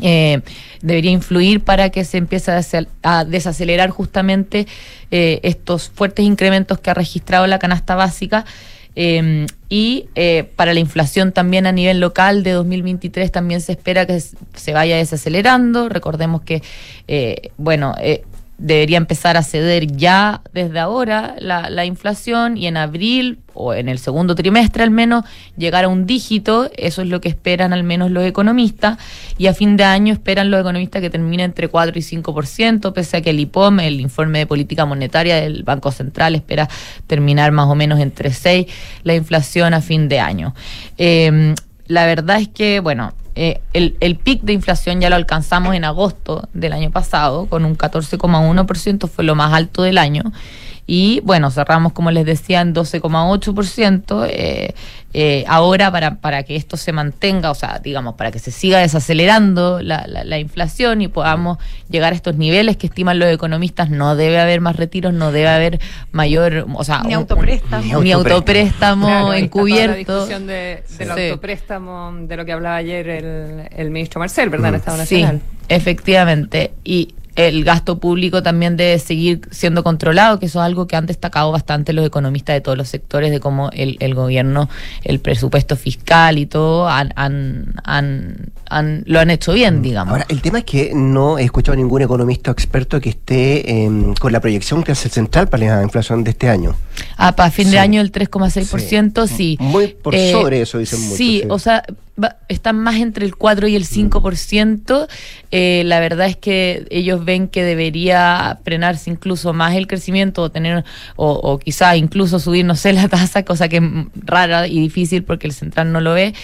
eh, debería influir para que se empiece a, desacel- a desacelerar justamente eh, estos fuertes incrementos que ha registrado la canasta básica. eh, y eh, para la inflación también a nivel local de 2023 también se espera que se vaya desacelerando. Recordemos que, bueno, debería empezar a ceder ya desde ahora la, la inflación y en abril o en el segundo trimestre al menos llegar a un dígito, eso es lo que esperan al menos los economistas, y a fin de año esperan los economistas que termine entre 4 y 5%, pese a que el IPOM, el informe de política monetaria del Banco Central, espera terminar más o menos entre 6 la inflación a fin de año. Eh, la verdad es que, bueno, eh, el, el pic de inflación ya lo alcanzamos en agosto del año pasado, con un 14,1%, fue lo más alto del año. Y bueno, cerramos, como les decía, en 12,8%. Eh, eh, ahora, para, para que esto se mantenga, o sea, digamos, para que se siga desacelerando la, la- la inflación y podamos llegar a estos niveles que estiman los economistas, no debe haber más retiros, no debe haber mayor, o sea, Ni un- un- autopréstamo. ni autopréstamo Claro, ahí está toda la encubierto. discusión de, del Sí. autopréstamo, de lo que hablaba ayer el, el ministro Marcel, ¿verdad? En Estado Sí, Nacional. efectivamente. Y el gasto público también debe seguir siendo controlado, que eso es algo que han destacado bastante los economistas de todos los sectores, de cómo el, el gobierno, el presupuesto fiscal y todo, han, han, han, han- lo han hecho bien, digamos. Ahora, el tema es que no he escuchado a ningún economista o experto que esté em, con la proyección que hace el central para la inflación de este año. Ah, para fin Sí. de año el 3,6%, sí. Muy por Eh, sobre eso, dicen muchos, Sí, sí. o sea, están más entre el 4 y el 5%. Eh, la verdad es que ellos ven que debería frenarse incluso más el crecimiento o tener, o, o quizá incluso subir, no sé, la tasa, cosa que es rara y difícil porque el central no lo ve,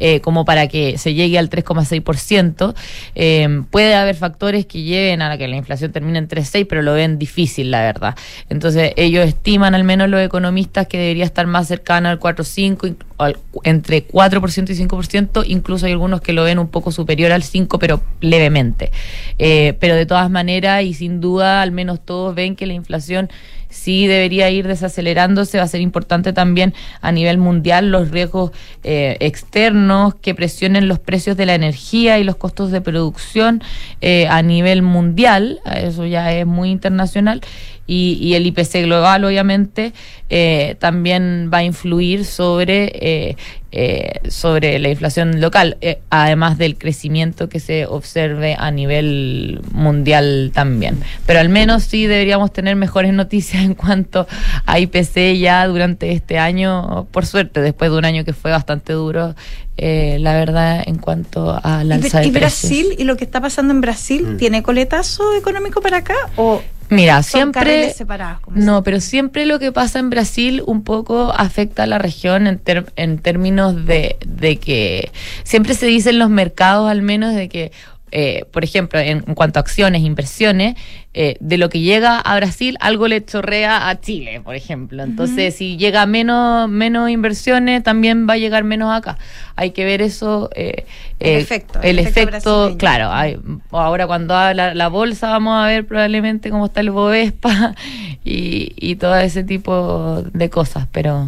eh, como para que se llegue al 3,6%. Eh, puede haber factores que lleven a que la inflación termine en 3,6, pero lo ven difícil, la verdad. Entonces, ellos estiman, al menos los economistas, que debería estar más cercano al 4,5, inc- o al- entre 4% y 5%, incluso hay algunos que lo ven un poco superior al 5, pero levemente. Eh, pero de todas maneras, y sin duda, al menos todos ven que la inflación sí debería ir desacelerándose. Va a ser importante también a nivel mundial los riesgos eh, externos que presionen los precios de la energía y los costos de producción eh, a nivel mundial. Eso ya es muy internacional. Y, y el IPC global, obviamente, eh, también va a influir sobre, eh, eh, sobre la inflación local, eh, además del crecimiento que se observe a nivel mundial también. Pero al menos sí deberíamos tener mejores noticias en cuanto a IPC ya durante este año, por suerte, después de un año que fue bastante duro, eh, la verdad, en cuanto a la ¿Y, alza de y precios. Brasil y lo que está pasando en Brasil Mm. tiene coletazo económico para acá o Mira, son siempre. separados? como No, pero siempre lo que pasa en Brasil un poco afecta a la región en, ter- en términos de, de que siempre se dice en los mercados al menos de que, eh, por ejemplo, en, en cuanto a acciones, inversiones, eh, de lo que llega a Brasil, algo le chorrea a Chile, por ejemplo. Entonces, si llega menos, menos inversiones, también va a llegar menos acá. Hay que ver eso. eh, El eh, efecto, El el efecto claro. hay- ahora cuando habla la bolsa vamos a ver probablemente cómo está el Bovespa y, y todo ese tipo de cosas, pero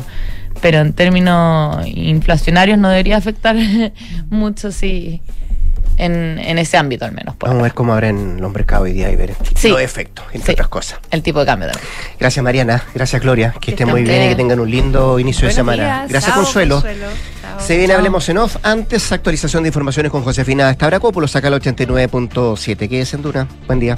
pero en términos inflacionarios no debería afectar mucho si en, en ese ámbito al menos. por Vamos a ver cómo abren los mercados hoy día y ver Sí. los efectos, entre otras cosas. el tipo de cambio también. Gracias Mariana, gracias Gloria, que, estén muy bien y que tengan un lindo inicio de semana. días. Gracias Chao, Consuelo. Consuelo. Se viene Chao. Hablemos en Off. Antes, actualización de informaciones con Josefina Stavrakopoulos, saca el 89.7. Quédese en Duna. Buen día.